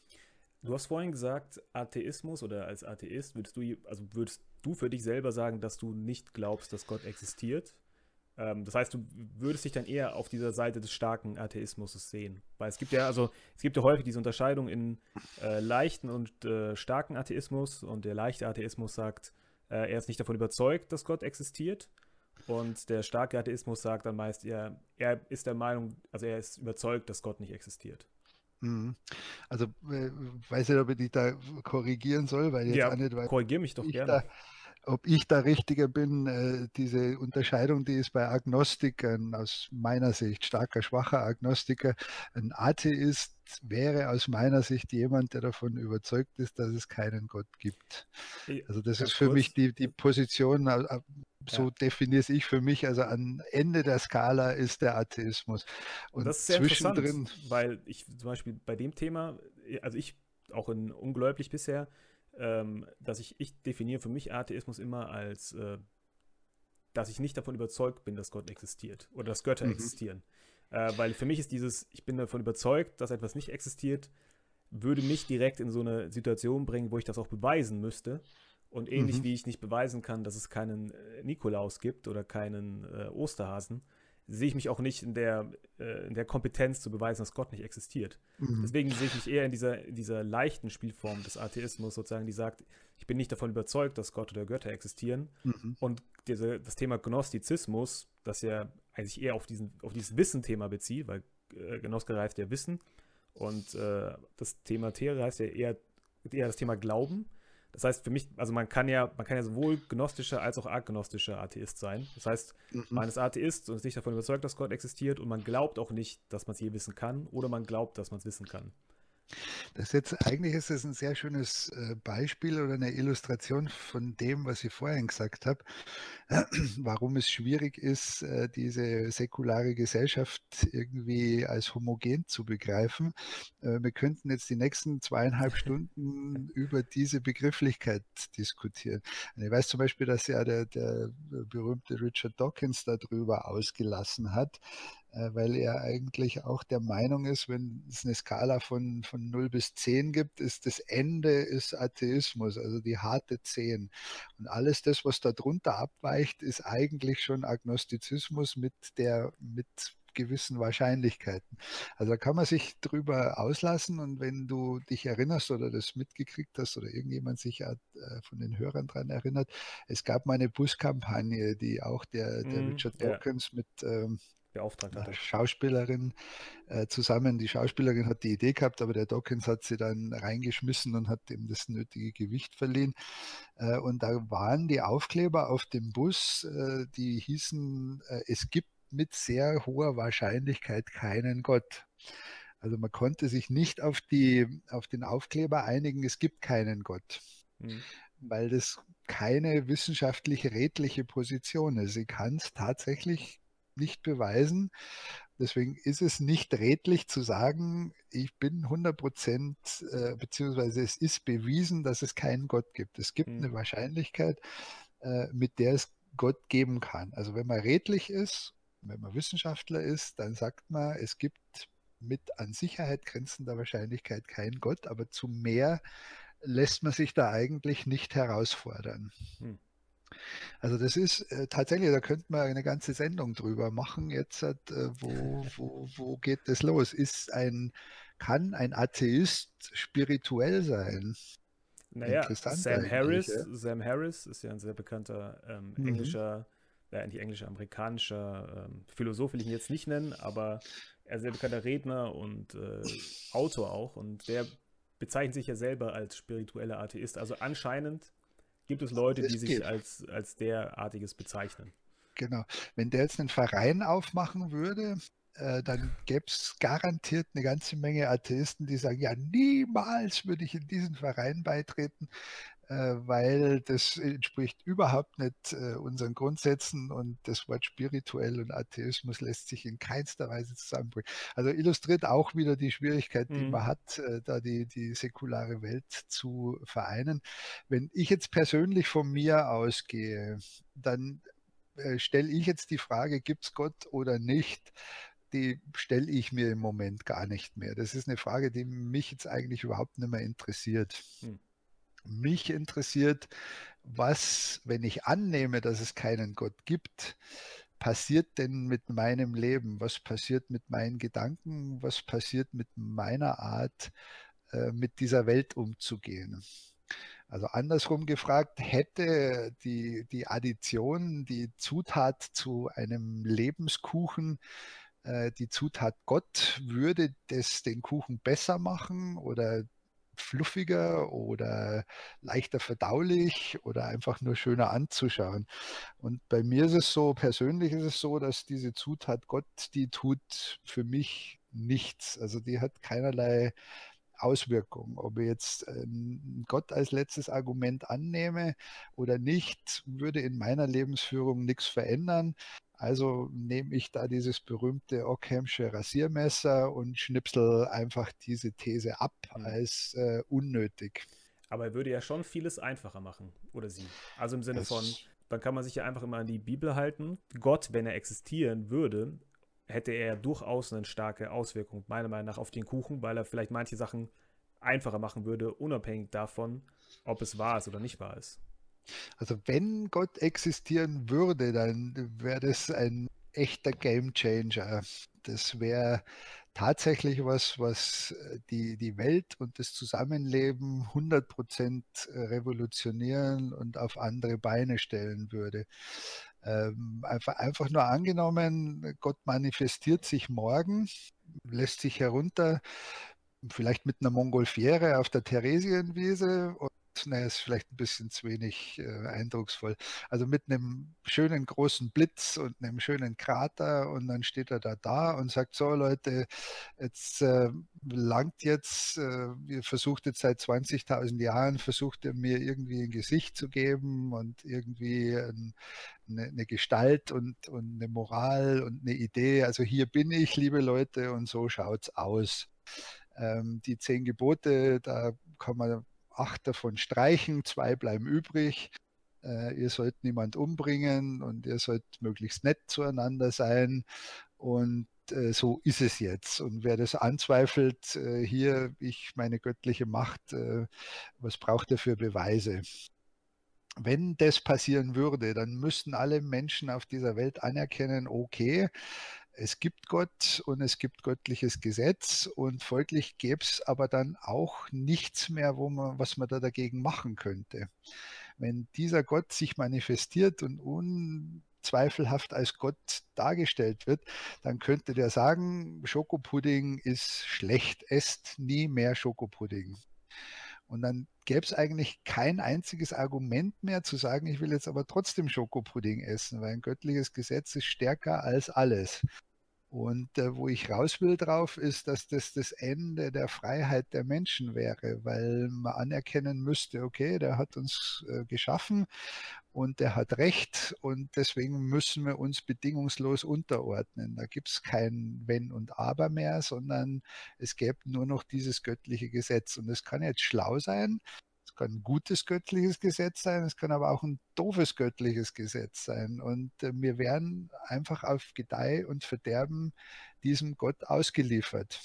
Du hast vorhin gesagt, Atheismus oder als Atheist würdest du, also würdest du für dich selber sagen, dass du nicht glaubst, dass Gott existiert? Ähm, das heißt, du würdest dich dann eher auf dieser Seite des starken Atheismus sehen. Weil es gibt ja, also es gibt ja häufig diese Unterscheidung in äh, leichten und äh, starken Atheismus und der leichte Atheismus sagt, äh, er ist nicht davon überzeugt, dass Gott existiert. Und der starke Atheismus sagt dann meist, er, er ist der Meinung, also er ist überzeugt, dass Gott nicht existiert. Mhm. Also äh, weiß nicht, ob ich dich da korrigieren soll, weil jetzt ja, nicht, weil korrigier mich doch gerne. Da, ob ich da richtiger bin, äh, diese Unterscheidung, die ist bei Agnostikern aus meiner Sicht, starker, schwacher Agnostiker, ein Atheist wäre aus meiner Sicht jemand, der davon überzeugt ist, dass es keinen Gott gibt. Also das ist für kurz. mich die, die Position, so ja. definiere ich für mich, also am Ende der Skala ist der Atheismus. Und, Und das ist sehr zwischendrin, weil ich zum Beispiel bei dem Thema, also ich auch in ungläubig bisher, ähm, dass ich, ich definiere für mich Atheismus immer als, äh, dass ich nicht davon überzeugt bin, dass Gott existiert oder dass Götter mhm. existieren. Äh, weil für mich ist dieses, ich bin davon überzeugt, dass etwas nicht existiert, würde mich direkt in so eine Situation bringen, wo ich das auch beweisen müsste. Und ähnlich mhm. wie ich nicht beweisen kann, dass es keinen äh, Nikolaus gibt oder keinen äh, Osterhasen, sehe ich mich auch nicht in der, äh, in der Kompetenz zu beweisen, dass Gott nicht existiert. Mhm. Deswegen sehe ich mich eher in dieser, in dieser leichten Spielform des Atheismus, sozusagen, die sagt, ich bin nicht davon überzeugt, dass Gott oder Götter existieren. Mhm. Und diese, das Thema Gnostizismus, das ja eigentlich eher auf, diesen, auf dieses Wissen-Thema bezieht, weil äh, Gnoske heißt ja Wissen. Und äh, das Thema Tere heißt ja eher, eher das Thema Glauben. Das heißt, für mich, also man kann ja, man kann ja sowohl gnostischer als auch agnostischer Atheist sein. Das heißt, mhm. man ist Atheist und ist nicht davon überzeugt, dass Gott existiert und man glaubt auch nicht, dass man es je wissen kann oder man glaubt, dass man es wissen kann. Das jetzt, eigentlich ist es ein sehr schönes äh, Beispiel oder eine Illustration von dem, was ich vorhin gesagt habe, warum es schwierig ist, äh, diese säkulare Gesellschaft irgendwie als homogen zu begreifen. Äh, wir könnten jetzt die nächsten zweieinhalb Stunden über diese Begrifflichkeit diskutieren. Und ich weiß zum Beispiel, dass ja der, der berühmte Richard Dawkins darüber ausgelassen hat, weil er eigentlich auch der Meinung ist, wenn es eine Skala von, von 0 bis 10 gibt, ist das Ende ist Atheismus, also die harte 10. Und alles das, was darunter abweicht, ist eigentlich schon Agnostizismus mit der, mit gewissen Wahrscheinlichkeiten. Also da kann man sich drüber auslassen und wenn du dich erinnerst oder das mitgekriegt hast oder irgendjemand sich äh, von den Hörern daran erinnert, es gab mal eine Buskampagne, die auch der, der mm, Richard Dawkins ja. mit ähm, beauftragt hatte. Schauspielerin äh, zusammen. Die Schauspielerin hat die Idee gehabt, aber der Dawkins hat sie dann reingeschmissen und hat ihm das nötige Gewicht verliehen. Äh, und da waren die Aufkleber auf dem Bus, äh, die hießen, äh, es gibt mit sehr hoher Wahrscheinlichkeit keinen Gott. Also man konnte sich nicht auf, die, auf den Aufkleber einigen, es gibt keinen Gott. Mhm weil das keine wissenschaftlich redliche Position ist. Sie kann es tatsächlich nicht beweisen. Deswegen ist es nicht redlich zu sagen, ich bin 100 Prozent, äh, beziehungsweise es ist bewiesen, dass es keinen Gott gibt. Es gibt mhm. eine Wahrscheinlichkeit, äh, mit der es Gott geben kann. Also wenn man redlich ist, wenn man Wissenschaftler ist, dann sagt man, es gibt mit an Sicherheit grenzender Wahrscheinlichkeit keinen Gott, aber zu mehr lässt man sich da eigentlich nicht herausfordern. Hm. Also das ist äh, tatsächlich, da könnte man eine ganze Sendung drüber machen. Jetzt, äh, wo, wo, wo geht das los? Ist ein, kann ein Atheist spirituell sein? Naja, Sam Harris, ja? Sam Harris ist ja ein sehr bekannter ähm, mhm. englischer, mhm. äh, nicht englischer, amerikanischer ähm, Philosoph will ich ihn jetzt nicht nennen, aber er ist ein sehr bekannter Redner und äh, Autor auch und der bezeichnet sich ja selber als spiritueller Atheist. Also anscheinend gibt es Leute, die sich als, als derartiges bezeichnen. Genau. Wenn der jetzt einen Verein aufmachen würde, äh, dann gäbe es garantiert eine ganze Menge Atheisten, die sagen, ja, niemals würde ich in diesen Verein beitreten. Äh, weil das entspricht überhaupt nicht äh, unseren Grundsätzen und das Wort spirituell und Atheismus lässt sich in keinster Weise zusammenbringen. Also illustriert auch wieder die Schwierigkeit, die mhm. man hat, äh, da die, die säkulare Welt zu vereinen. Wenn ich jetzt persönlich von mir ausgehe, dann stelle ich jetzt die Frage, gibt es Gott oder nicht? die stelle ich mir im Moment gar nicht mehr. Das ist eine Frage, die mich jetzt eigentlich überhaupt nicht mehr interessiert. Hm mich interessiert, was, wenn ich annehme, dass es keinen Gott gibt, passiert denn mit meinem Leben? Was passiert mit meinen Gedanken? Was passiert mit meiner Art, äh, mit dieser Welt umzugehen? Also andersrum gefragt, hätte die, die Addition, die Zutat zu einem Lebenskuchen, äh, die Zutat Gott, würde das den Kuchen besser machen oder fluffiger oder leichter verdaulich oder einfach nur schöner anzuschauen. Und bei mir ist es so, persönlich ist es so, dass diese Zutat Gott, die tut für mich nichts. Also die hat keinerlei Auswirkung. Ob ich jetzt ähm, Gott als letztes Argument annehme oder nicht, würde in meiner Lebensführung nichts verändern. Also nehme ich da dieses berühmte Ockhamsche Rasiermesser und schnipsel einfach diese These ab mhm. als äh, unnötig. Aber er würde ja schon vieles einfacher machen, oder sie. Also im Sinne das von, dann kann man sich ja einfach immer an die Bibel halten. Gott, wenn er existieren würde, hätte er durchaus eine starke Auswirkung, meiner Meinung nach, auf den Kuchen, weil er vielleicht manche Sachen einfacher machen würde, unabhängig davon, ob es wahr ist oder nicht wahr ist. Also wenn Gott existieren würde, dann wäre das ein echter Game Changer. Das wäre tatsächlich was, was die, die Welt und das Zusammenleben 100% revolutionieren und auf andere Beine stellen würde. Ähm, einfach, einfach nur angenommen, Gott manifestiert sich morgen, lässt sich herunter, vielleicht mit einer Mongolfiere auf der Theresienwiese ne, ist vielleicht ein bisschen zu wenig äh, eindrucksvoll. Also mit einem schönen großen Blitz und einem schönen Krater und dann steht er da da und sagt, so Leute, jetzt äh, langt jetzt, äh, ihr versucht jetzt seit 20.000 Jahren, versucht ihr mir irgendwie ein Gesicht zu geben und irgendwie ein, eine, eine, Gestalt und, und eine Moral und eine Idee. Also hier bin ich, liebe Leute, und so schaut es aus. Ähm, die zehn Gebote, da kann man acht davon streichen, zwei bleiben übrig. Äh, ihr sollt niemand umbringen und ihr sollt möglichst nett zueinander sein. Und äh, so ist es jetzt. Und wer das anzweifelt, äh, hier, ich meine göttliche Macht, äh, was braucht er für Beweise? Wenn das passieren würde, dann müssten alle Menschen auf dieser Welt anerkennen, okay, es gibt Gott und es gibt göttliches Gesetz und folglich gäbe es aber dann auch nichts mehr, wo man, was man da dagegen machen könnte. Wenn dieser Gott sich manifestiert und unzweifelhaft als Gott dargestellt wird, dann könnte der sagen, Schokopudding ist schlecht, esst nie mehr Schokopudding. Und dann gäbe es eigentlich kein einziges Argument mehr zu sagen, ich will jetzt aber trotzdem Schokopudding essen, weil ein göttliches Gesetz ist stärker als alles. Und äh, wo ich raus will drauf, ist, dass das das Ende der Freiheit der Menschen wäre, weil man anerkennen müsste, okay, der hat uns äh, geschaffen und der hat Recht und deswegen müssen wir uns bedingungslos unterordnen. Da gibt es kein Wenn und Aber mehr, sondern es gäbe nur noch dieses göttliche Gesetz. Und es kann jetzt schlau sein, kann ein gutes göttliches Gesetz sein, es kann aber auch ein doofes göttliches Gesetz sein. Und äh, wir werden einfach auf Gedeih und Verderben diesem Gott ausgeliefert.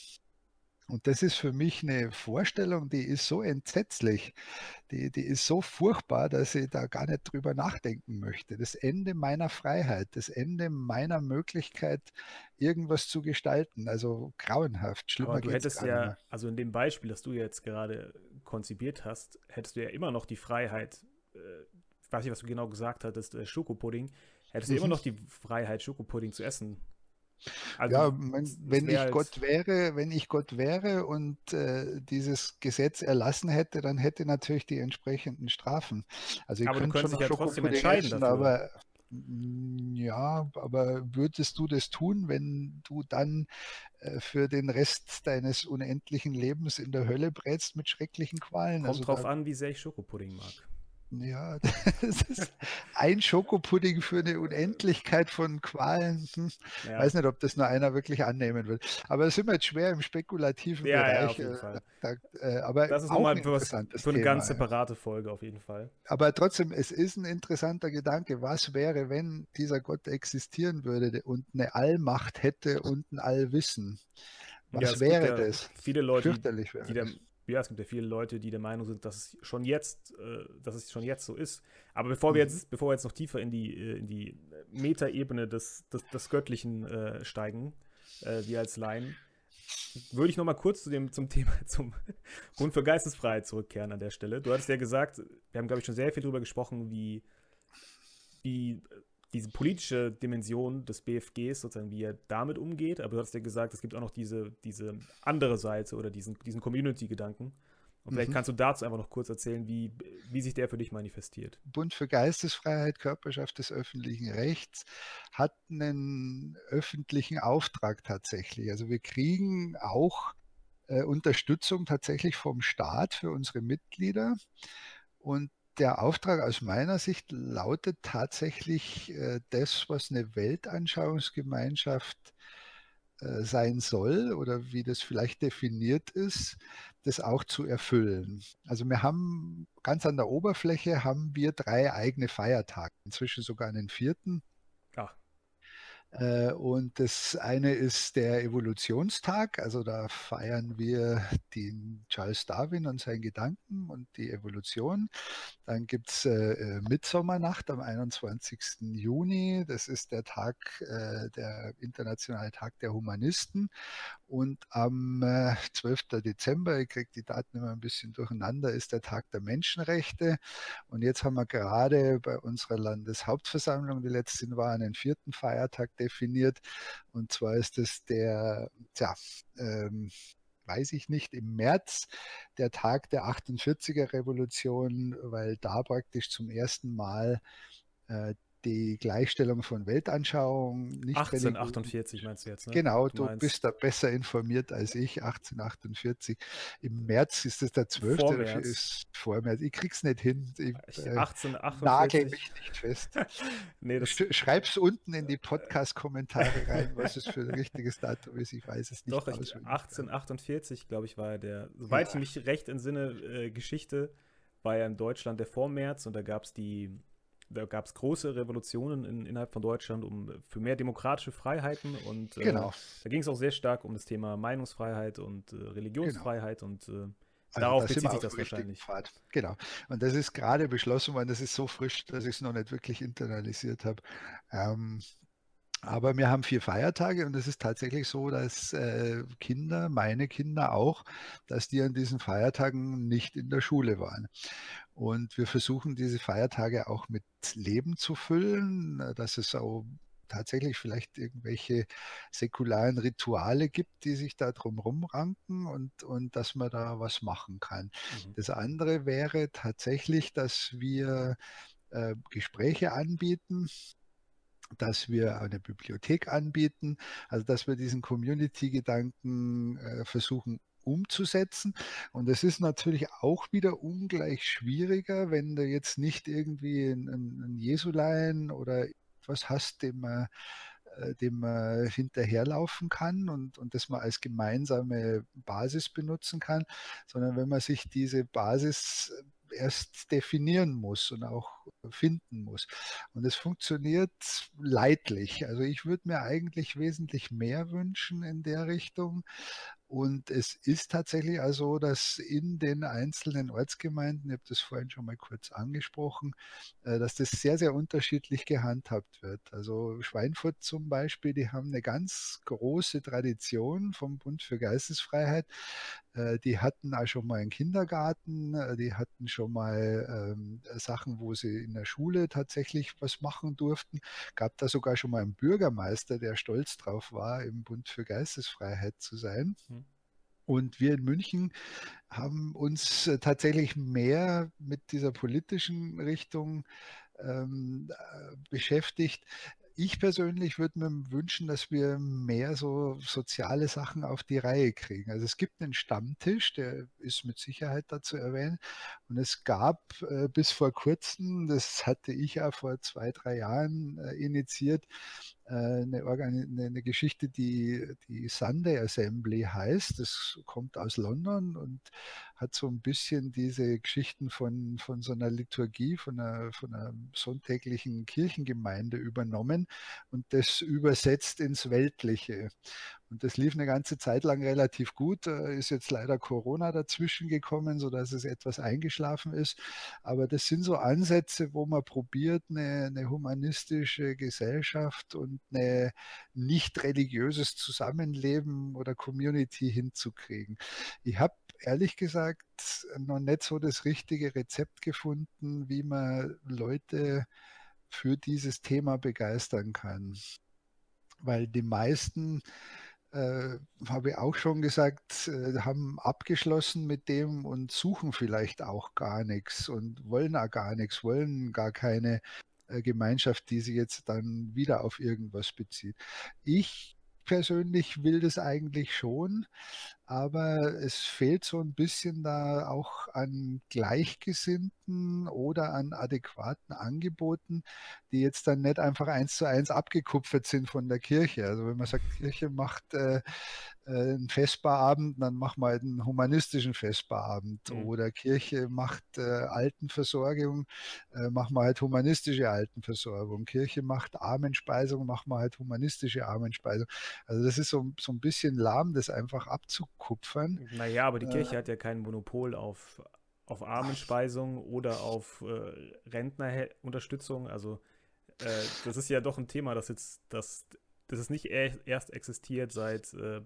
Und das ist für mich eine Vorstellung, die ist so entsetzlich, die, die ist so furchtbar, dass ich da gar nicht drüber nachdenken möchte. Das Ende meiner Freiheit, das Ende meiner Möglichkeit, irgendwas zu gestalten. Also grauenhaft, schlimmer Aber du hättest ja, also in dem Beispiel, das du jetzt gerade konzipiert hast, hättest du ja immer noch die Freiheit, äh, ich weiß nicht, was du genau gesagt hattest, äh, Schokopudding, hättest du mhm. immer noch die Freiheit, Schokopudding zu essen. Also, ja, wenn, wenn ich Gott wäre, wenn ich Gott wäre und äh, dieses Gesetz erlassen hätte, dann hätte natürlich die entsprechenden Strafen. Also ich aber könnte schon ja trotzdem entscheiden essen, dafür. aber ja, aber würdest du das tun, wenn du dann äh, für den Rest deines unendlichen Lebens in der Hölle brätst mit schrecklichen Qualen? Kommt also drauf an, wie sehr ich Schokopudding mag. Ja, das ist ein Schokopudding für eine Unendlichkeit von Qualen. Hm. Ja. Weiß nicht, ob das nur einer wirklich annehmen will. Aber das sind wir jetzt schwer im spekulativen ja, Bereich. Ja, auf jeden äh, Fall. Da, äh, aber das ist nochmal ein für, für eine ganz separate Folge auf jeden Fall. Aber trotzdem, es ist ein interessanter Gedanke. Was wäre, wenn dieser Gott existieren würde und eine Allmacht hätte und ein Allwissen? Was wäre das? Viele Leute, die, die der ja, es gibt ja viele Leute, die der Meinung sind, dass es schon jetzt, äh, dass es schon jetzt so ist. Aber bevor wir mhm. jetzt, bevor wir jetzt noch tiefer in die, äh, in die Metaebene des, des, des Göttlichen äh, steigen, äh, wir als Laien, würde ich noch mal kurz zu dem, zum Thema, zum Grund für Geistesfreiheit zurückkehren an der Stelle. Du hattest ja gesagt, wir haben, glaube ich, schon sehr viel darüber gesprochen, wie, wie diese politische Dimension des BFGs, sozusagen, wie er damit umgeht. Aber du hast ja gesagt, es gibt auch noch diese, diese andere Seite oder diesen, diesen Community-Gedanken. Und vielleicht mhm. kannst du dazu einfach noch kurz erzählen, wie, wie sich der für dich manifestiert. Bund für Geistesfreiheit, Körperschaft des öffentlichen Rechts hat einen öffentlichen Auftrag tatsächlich. Also wir kriegen auch äh, Unterstützung tatsächlich vom Staat für unsere Mitglieder. Und der Auftrag aus meiner Sicht lautet tatsächlich äh, das, was eine Weltanschauungsgemeinschaft äh, sein soll oder wie das vielleicht definiert ist, das auch zu erfüllen. Also wir haben ganz an der Oberfläche haben wir drei eigene Feiertage, inzwischen sogar einen vierten. Äh, und das eine ist der Evolutionstag, also da feiern wir den Charles Darwin und seinen Gedanken und die Evolution. Dann gibt es äh, äh, Mitsommernacht am 21. Juni, das ist der Tag, äh, der internationale Tag der Humanisten. Und am äh, 12. Dezember, ich kriege die Daten immer ein bisschen durcheinander, ist der Tag der Menschenrechte. Und jetzt haben wir gerade bei unserer Landeshauptversammlung, die letzten war, einen vierten Feiertag definiert. Und zwar ist es der, tja, ähm, weiß ich nicht, im März der Tag der 48er Revolution, weil da praktisch zum ersten Mal äh, die Gleichstellung von Weltanschauungen. Nicht 1848 meinst du jetzt, ne? Genau, du, du bist da besser informiert als ich, 1848. Im März ist es der 12. Vor März. Ist vor März. Ich krieg's nicht hin. Ich, 1848. Äh, nagel mich nicht fest. nee, das Schreib's unten in die Podcast-Kommentare rein, was es für ein richtiges Datum ist. Ich weiß es nicht. Doch, ich, 1848, glaube ich, war der, soweit ja. ich mich recht entsinne, äh, Geschichte, war ja in Deutschland der Vormärz und da gab es die da gab es große Revolutionen in, innerhalb von Deutschland um für mehr demokratische Freiheiten und äh, genau. da ging es auch sehr stark um das Thema Meinungsfreiheit und äh, Religionsfreiheit genau. und äh, also Darauf bezieht sich das wahrscheinlich. Pfad. Genau. Und das ist gerade beschlossen worden, das ist so frisch, dass ich es noch nicht wirklich internalisiert habe. Ähm, aber wir haben vier Feiertage und es ist tatsächlich so, dass äh, Kinder, meine Kinder auch, dass die an diesen Feiertagen nicht in der Schule waren. Und wir versuchen diese Feiertage auch mit Leben zu füllen, äh, dass es auch tatsächlich vielleicht irgendwelche säkularen Rituale gibt, die sich da drumherum ranken und, und dass man da was machen kann. Mhm. Das andere wäre tatsächlich, dass wir äh, Gespräche anbieten, dass wir eine Bibliothek anbieten, also dass wir diesen Community-Gedanken äh, versuchen umzusetzen. Und es ist natürlich auch wieder ungleich schwieriger, wenn du jetzt nicht irgendwie ein, ein Jesulein oder was hast, dem man äh, dem man hinterherlaufen kann und, und das man als gemeinsame Basis benutzen kann, sondern wenn man sich diese Basis erst definieren muss und auch finden muss. Und es funktioniert leidlich. Also ich würde mir eigentlich wesentlich mehr wünschen in der Richtung. Und es ist tatsächlich also, dass in den einzelnen Ortsgemeinden, ich habe das vorhin schon mal kurz angesprochen, äh, dass das sehr, sehr unterschiedlich gehandhabt wird. Also Schweinfurt zum Beispiel, die haben eine ganz große Tradition vom Bund für Geistesfreiheit. Äh, die hatten auch schon mal einen Kindergarten, äh, die hatten schon mal ähm, Sachen, wo sie in der Schule tatsächlich was machen durften. Gab da sogar schon mal einen Bürgermeister, der stolz drauf war, im Bund für Geistesfreiheit zu sein. Hm. Und wir in München haben uns äh, tatsächlich mehr mit dieser politischen Richtung ähm, äh, beschäftigt ich persönlich würde mir wünschen, dass wir mehr so soziale Sachen auf die Reihe kriegen. Also es gibt einen Stammtisch, der ist mit Sicherheit dazu erwähnt. Und es gab äh, bis vor kurzem, das hatte ich ja vor zwei, drei Jahren äh, initiiert, äh, eine, eine, Geschichte, die, die Sunday Assembly heißt. Das kommt aus London und hat so ein bisschen diese Geschichten von, von so einer Liturgie, von einer, von einer sonntäglichen Kirchengemeinde übernommen und das übersetzt ins Weltliche. Und das lief eine ganze Zeit lang relativ gut. Da ist jetzt leider Corona dazwischen gekommen, sodass es etwas eingeschlafen ist. Aber das sind so Ansätze, wo man probiert, eine, eine humanistische Gesellschaft und ein nicht religiöses Zusammenleben oder Community hinzukriegen. Ich habe ehrlich gesagt noch nicht so das richtige Rezept gefunden, wie man Leute für dieses Thema begeistern kann. Weil die meisten äh, habe ich auch schon gesagt, äh, haben abgeschlossen mit dem und suchen vielleicht auch gar nichts und wollen auch gar nichts, wollen gar keine äh, Gemeinschaft, die sich jetzt dann wieder auf irgendwas bezieht. Ich persönlich will das eigentlich schon, aber es fehlt so ein bisschen da auch an Gleichgesinnten oder an adäquaten Angeboten, die jetzt dann nicht einfach eins zu eins abgekupfert sind von der Kirche. Also wenn man sagt, Kirche macht äh, äh, einen Vesperabend, dann machen wir halt einen humanistischen Vesperabend. Mhm. Oder Kirche macht äh, Altenversorgung, äh, machen wir halt humanistische Altenversorgung. Kirche macht Armenspeisung, machen wir halt humanistische Armenspeisung. Also das ist so, so ein bisschen lahm, das einfach abzukupfern. Naja, aber die äh, Kirche hat ja kein Monopol auf, auf Armenspeisung oder auf äh, Rentnerunterstützung. Also äh, das ist ja doch ein Thema, das jetzt, das das ist nicht erst existiert seit, äh,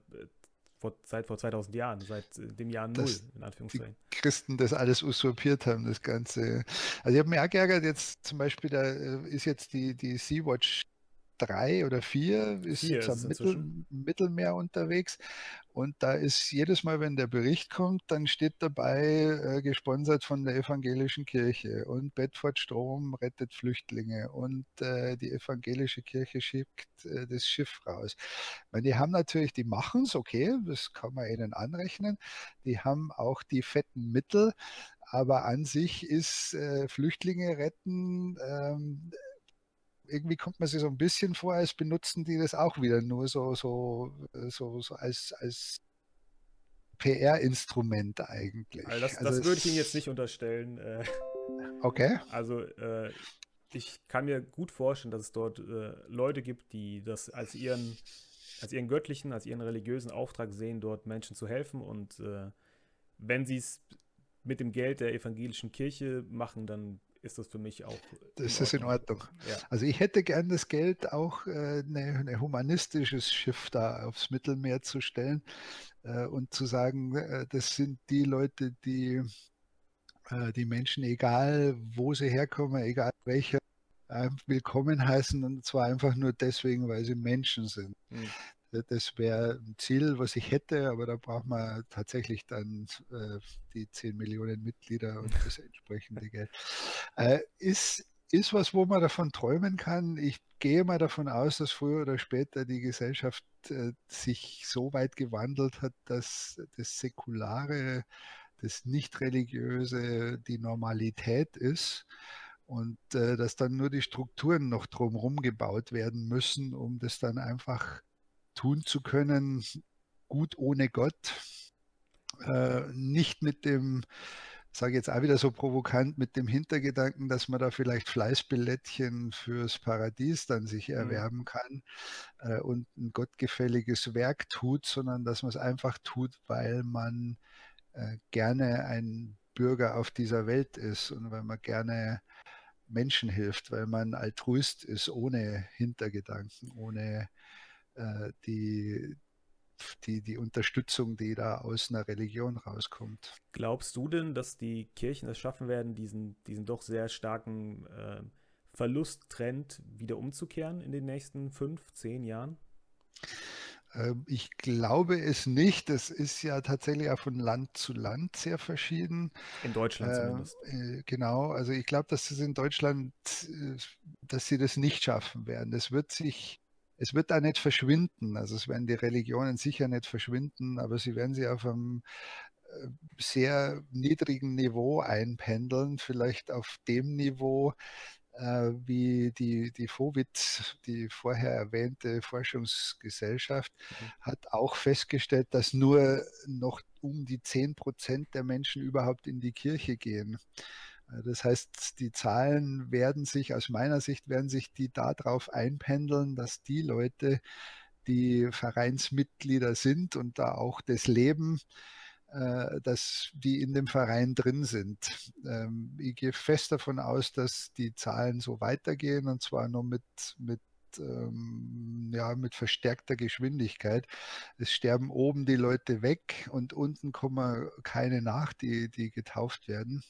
vor, seit vor 2000 Jahren, seit äh, dem Jahr Null, in Anführungszeichen. Die Christen das alles usurpiert haben, das Ganze. Also ich habe mich auch geärgert, jetzt zum Beispiel, da äh, ist jetzt die, die Sea-Watch 3 oder 4 ist vier jetzt am Mittel, Mittelmeer unterwegs. Und da ist jedes Mal, wenn der Bericht kommt, dann steht dabei, äh, gesponsert von der evangelischen Kirche. Und Bedford Strom rettet Flüchtlinge. Und äh, die evangelische Kirche schickt äh, das Schiff raus. Meine, die haben natürlich, die machen es, okay, das kann man ihnen anrechnen. Die haben auch die fetten Mittel, aber an sich ist äh, Flüchtlinge retten ähm, irgendwie kommt man sich so ein bisschen vor, als benutzen die das auch wieder nur so, so, äh, so, so als, als PR-Instrument eigentlich. Also das, also das würde ich Ihnen jetzt nicht unterstellen. Äh. Okay. Also äh, ich kann mir gut vorstellen, dass es dort äh, Leute gibt, die das als ihren, als ihren göttlichen, als ihren religiösen Auftrag sehen, dort Menschen zu helfen. Und äh, wenn sie es mit dem Geld der evangelischen Kirche machen, dann ist das für mich auch. Das ist in Ordnung. Ja. Also ich hätte gern das Geld auch äh, ein ne humanistisches Schiff da aufs Mittelmeer zu stellen äh, und zu sagen, äh, das sind die Leute, die die Menschen, egal wo sie herkommen, egal welcher, willkommen heißen und zwar einfach nur deswegen, weil sie Menschen sind. Mhm. Das wäre ein Ziel, was ich hätte, aber da braucht man tatsächlich dann äh, die 10 Millionen Mitglieder und das entsprechende Geld. Äh, ist, ist was, wo man davon träumen kann. Ich gehe mal davon aus, dass früher oder später die Gesellschaft äh, sich so weit gewandelt hat, dass das Säkulare, das Nicht-Religiöse die Normalität ist und äh, dass dann nur die Strukturen noch drumherum gebaut werden müssen, um das dann einfach tun zu können, gut ohne Gott, äh, nicht mit dem, sage jetzt auch wieder so provokant, mit dem Hintergedanken, dass man da vielleicht Fleißbillettchen fürs Paradies dann sich mhm. erwerben kann äh, und ein gottgefälliges Werk tut, sondern dass man es einfach tut, weil man äh, gerne ein Bürger auf dieser Welt ist und weil man gerne Menschen hilft, weil man Altruist ist, ohne Hintergedanken, ohne die, die, die Unterstützung, die da aus einer Religion rauskommt. Glaubst du denn, dass die Kirchen es schaffen werden, diesen, diesen doch sehr starken äh, Verlusttrend wieder umzukehren in den nächsten fünf, zehn Jahren? Ähm, ich glaube es nicht. Das ist ja tatsächlich auch von Land zu Land sehr verschieden. In Deutschland äh, zumindest. Äh, genau. Also ich glaube, dass es in Deutschland, äh, dass sie das nicht schaffen werden. Das wird sich es wird da nicht verschwinden. Also es werden die Religionen sicher nicht verschwinden, aber sie werden sie auf einem äh, sehr niedrigen Niveau einpendeln, vielleicht auf dem Niveau, äh, wie die, die FOVIT, die vorher erwähnte Forschungsgesellschaft, mhm. hat auch festgestellt, dass nur noch um die 10 Prozent der Menschen überhaupt in die Kirche gehen. Äh, das heißt, die Zahlen werden sich, aus meiner Sicht, werden sich die darauf einpendeln, dass die Leute, die Vereinsmitglieder sind und da auch das Leben, äh, dass die in dem Verein drin sind. Ähm, ich gehe fest davon aus, dass die Zahlen so weitergehen und zwar nur mit, mit ähm, ja, mit verstärkter Geschwindigkeit. Es sterben oben die Leute weg und unten kommen keine nach, die, die getauft werden.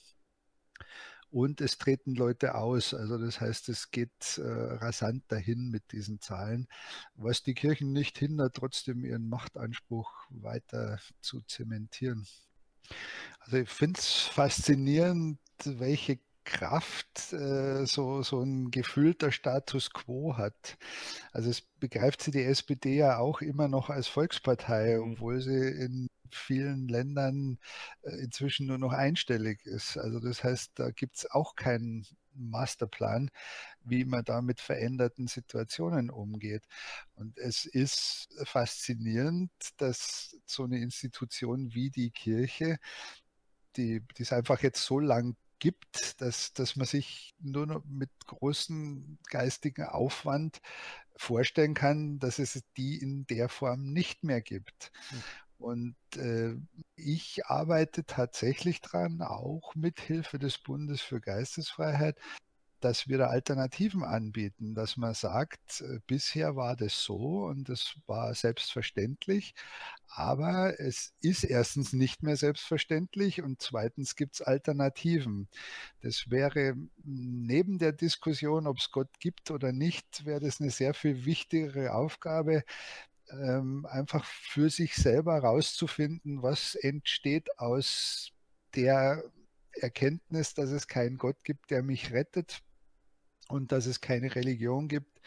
Und es treten Leute aus. Also das heißt, es geht äh, rasant dahin mit diesen Zahlen, was die Kirchen nicht hindert, trotzdem ihren Machtanspruch weiter zu zementieren. Also ich finde es faszinierend, welche Kraft äh, so, so ein gefühlter Status quo hat. Also es begreift sie die SPD ja auch immer noch als Volkspartei, mhm. obwohl sie in vielen Ländern äh, inzwischen nur noch einstellig ist. Also das heißt, da gibt es auch keinen Masterplan, wie man da mit veränderten Situationen umgeht. Und es ist faszinierend, dass so eine Institution wie die Kirche, die, es einfach jetzt so lang gibt, dass, dass man sich nur noch mit großem geistigen Aufwand vorstellen kann, dass es die in der Form nicht mehr gibt. Mhm. Und äh, ich arbeite tatsächlich dran, auch mit Hilfe des Bundes für Geistesfreiheit, dass wir da Alternativen anbieten, dass man sagt, äh, bisher war das so und das war selbstverständlich, aber es ist erstens nicht mehr selbstverständlich und zweitens gibt es Alternativen. Das wäre neben der Diskussion, ob es Gott gibt oder nicht, wäre das eine sehr viel wichtigere Aufgabe, ähm, einfach für sich selber herauszufinden, was entsteht aus der Erkenntnis, dass es keinen Gott gibt, der mich rettet und dass es keine Religion gibt,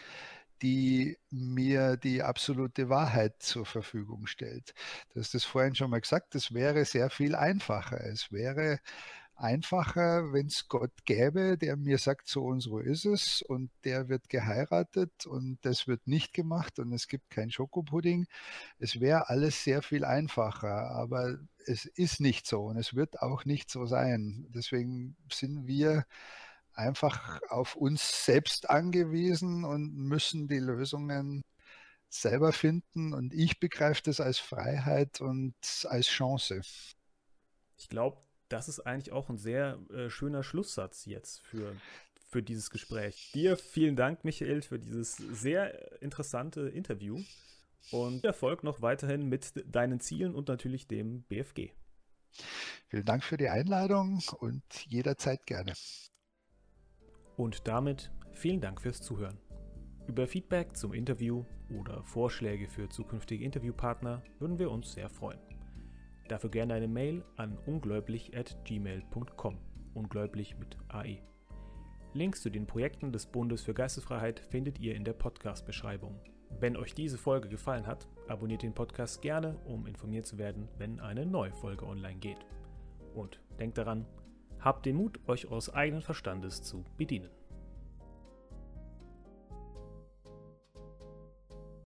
die mir die absolute Wahrheit zur Verfügung stellt. Du hast das vorhin schon mal gesagt, das wäre sehr viel einfacher. Es wäre einfacher, wenn es Gott gäbe, der mir sagt, so und so ist es und der wird geheiratet und das wird nicht gemacht und es gibt kein Schokopudding. Es wäre alles sehr viel einfacher, aber es ist nicht so und es wird auch nicht so sein. Deswegen sind wir einfach auf uns selbst angewiesen und müssen die Lösungen selber finden. Und ich begreife das als Freiheit und als Chance. Ich glaube, das ist eigentlich auch ein sehr äh, schöner Schlusssatz jetzt für, für dieses Gespräch. Dir vielen Dank, Michael, für dieses sehr interessante Interview und Erfolg noch weiterhin mit deinen Zielen und natürlich dem BFG. Vielen Dank für die Einladung und jederzeit gerne. Und damit vielen Dank fürs Zuhören. Über Feedback zum Interview oder Vorschläge für zukünftige Interviewpartner würden wir uns sehr freuen. Dafür gerne eine Mail an ungläublich.gmail.com. Ungläublich mit AE. Links zu den Projekten des Bundes für Geistesfreiheit findet ihr in der Podcast-Beschreibung. Wenn euch diese Folge gefallen hat, abonniert den Podcast gerne, um informiert zu werden, wenn eine neue Folge online geht. Und denkt daran, Habt den Mut, euch eures eigenen Verstandes zu bedienen.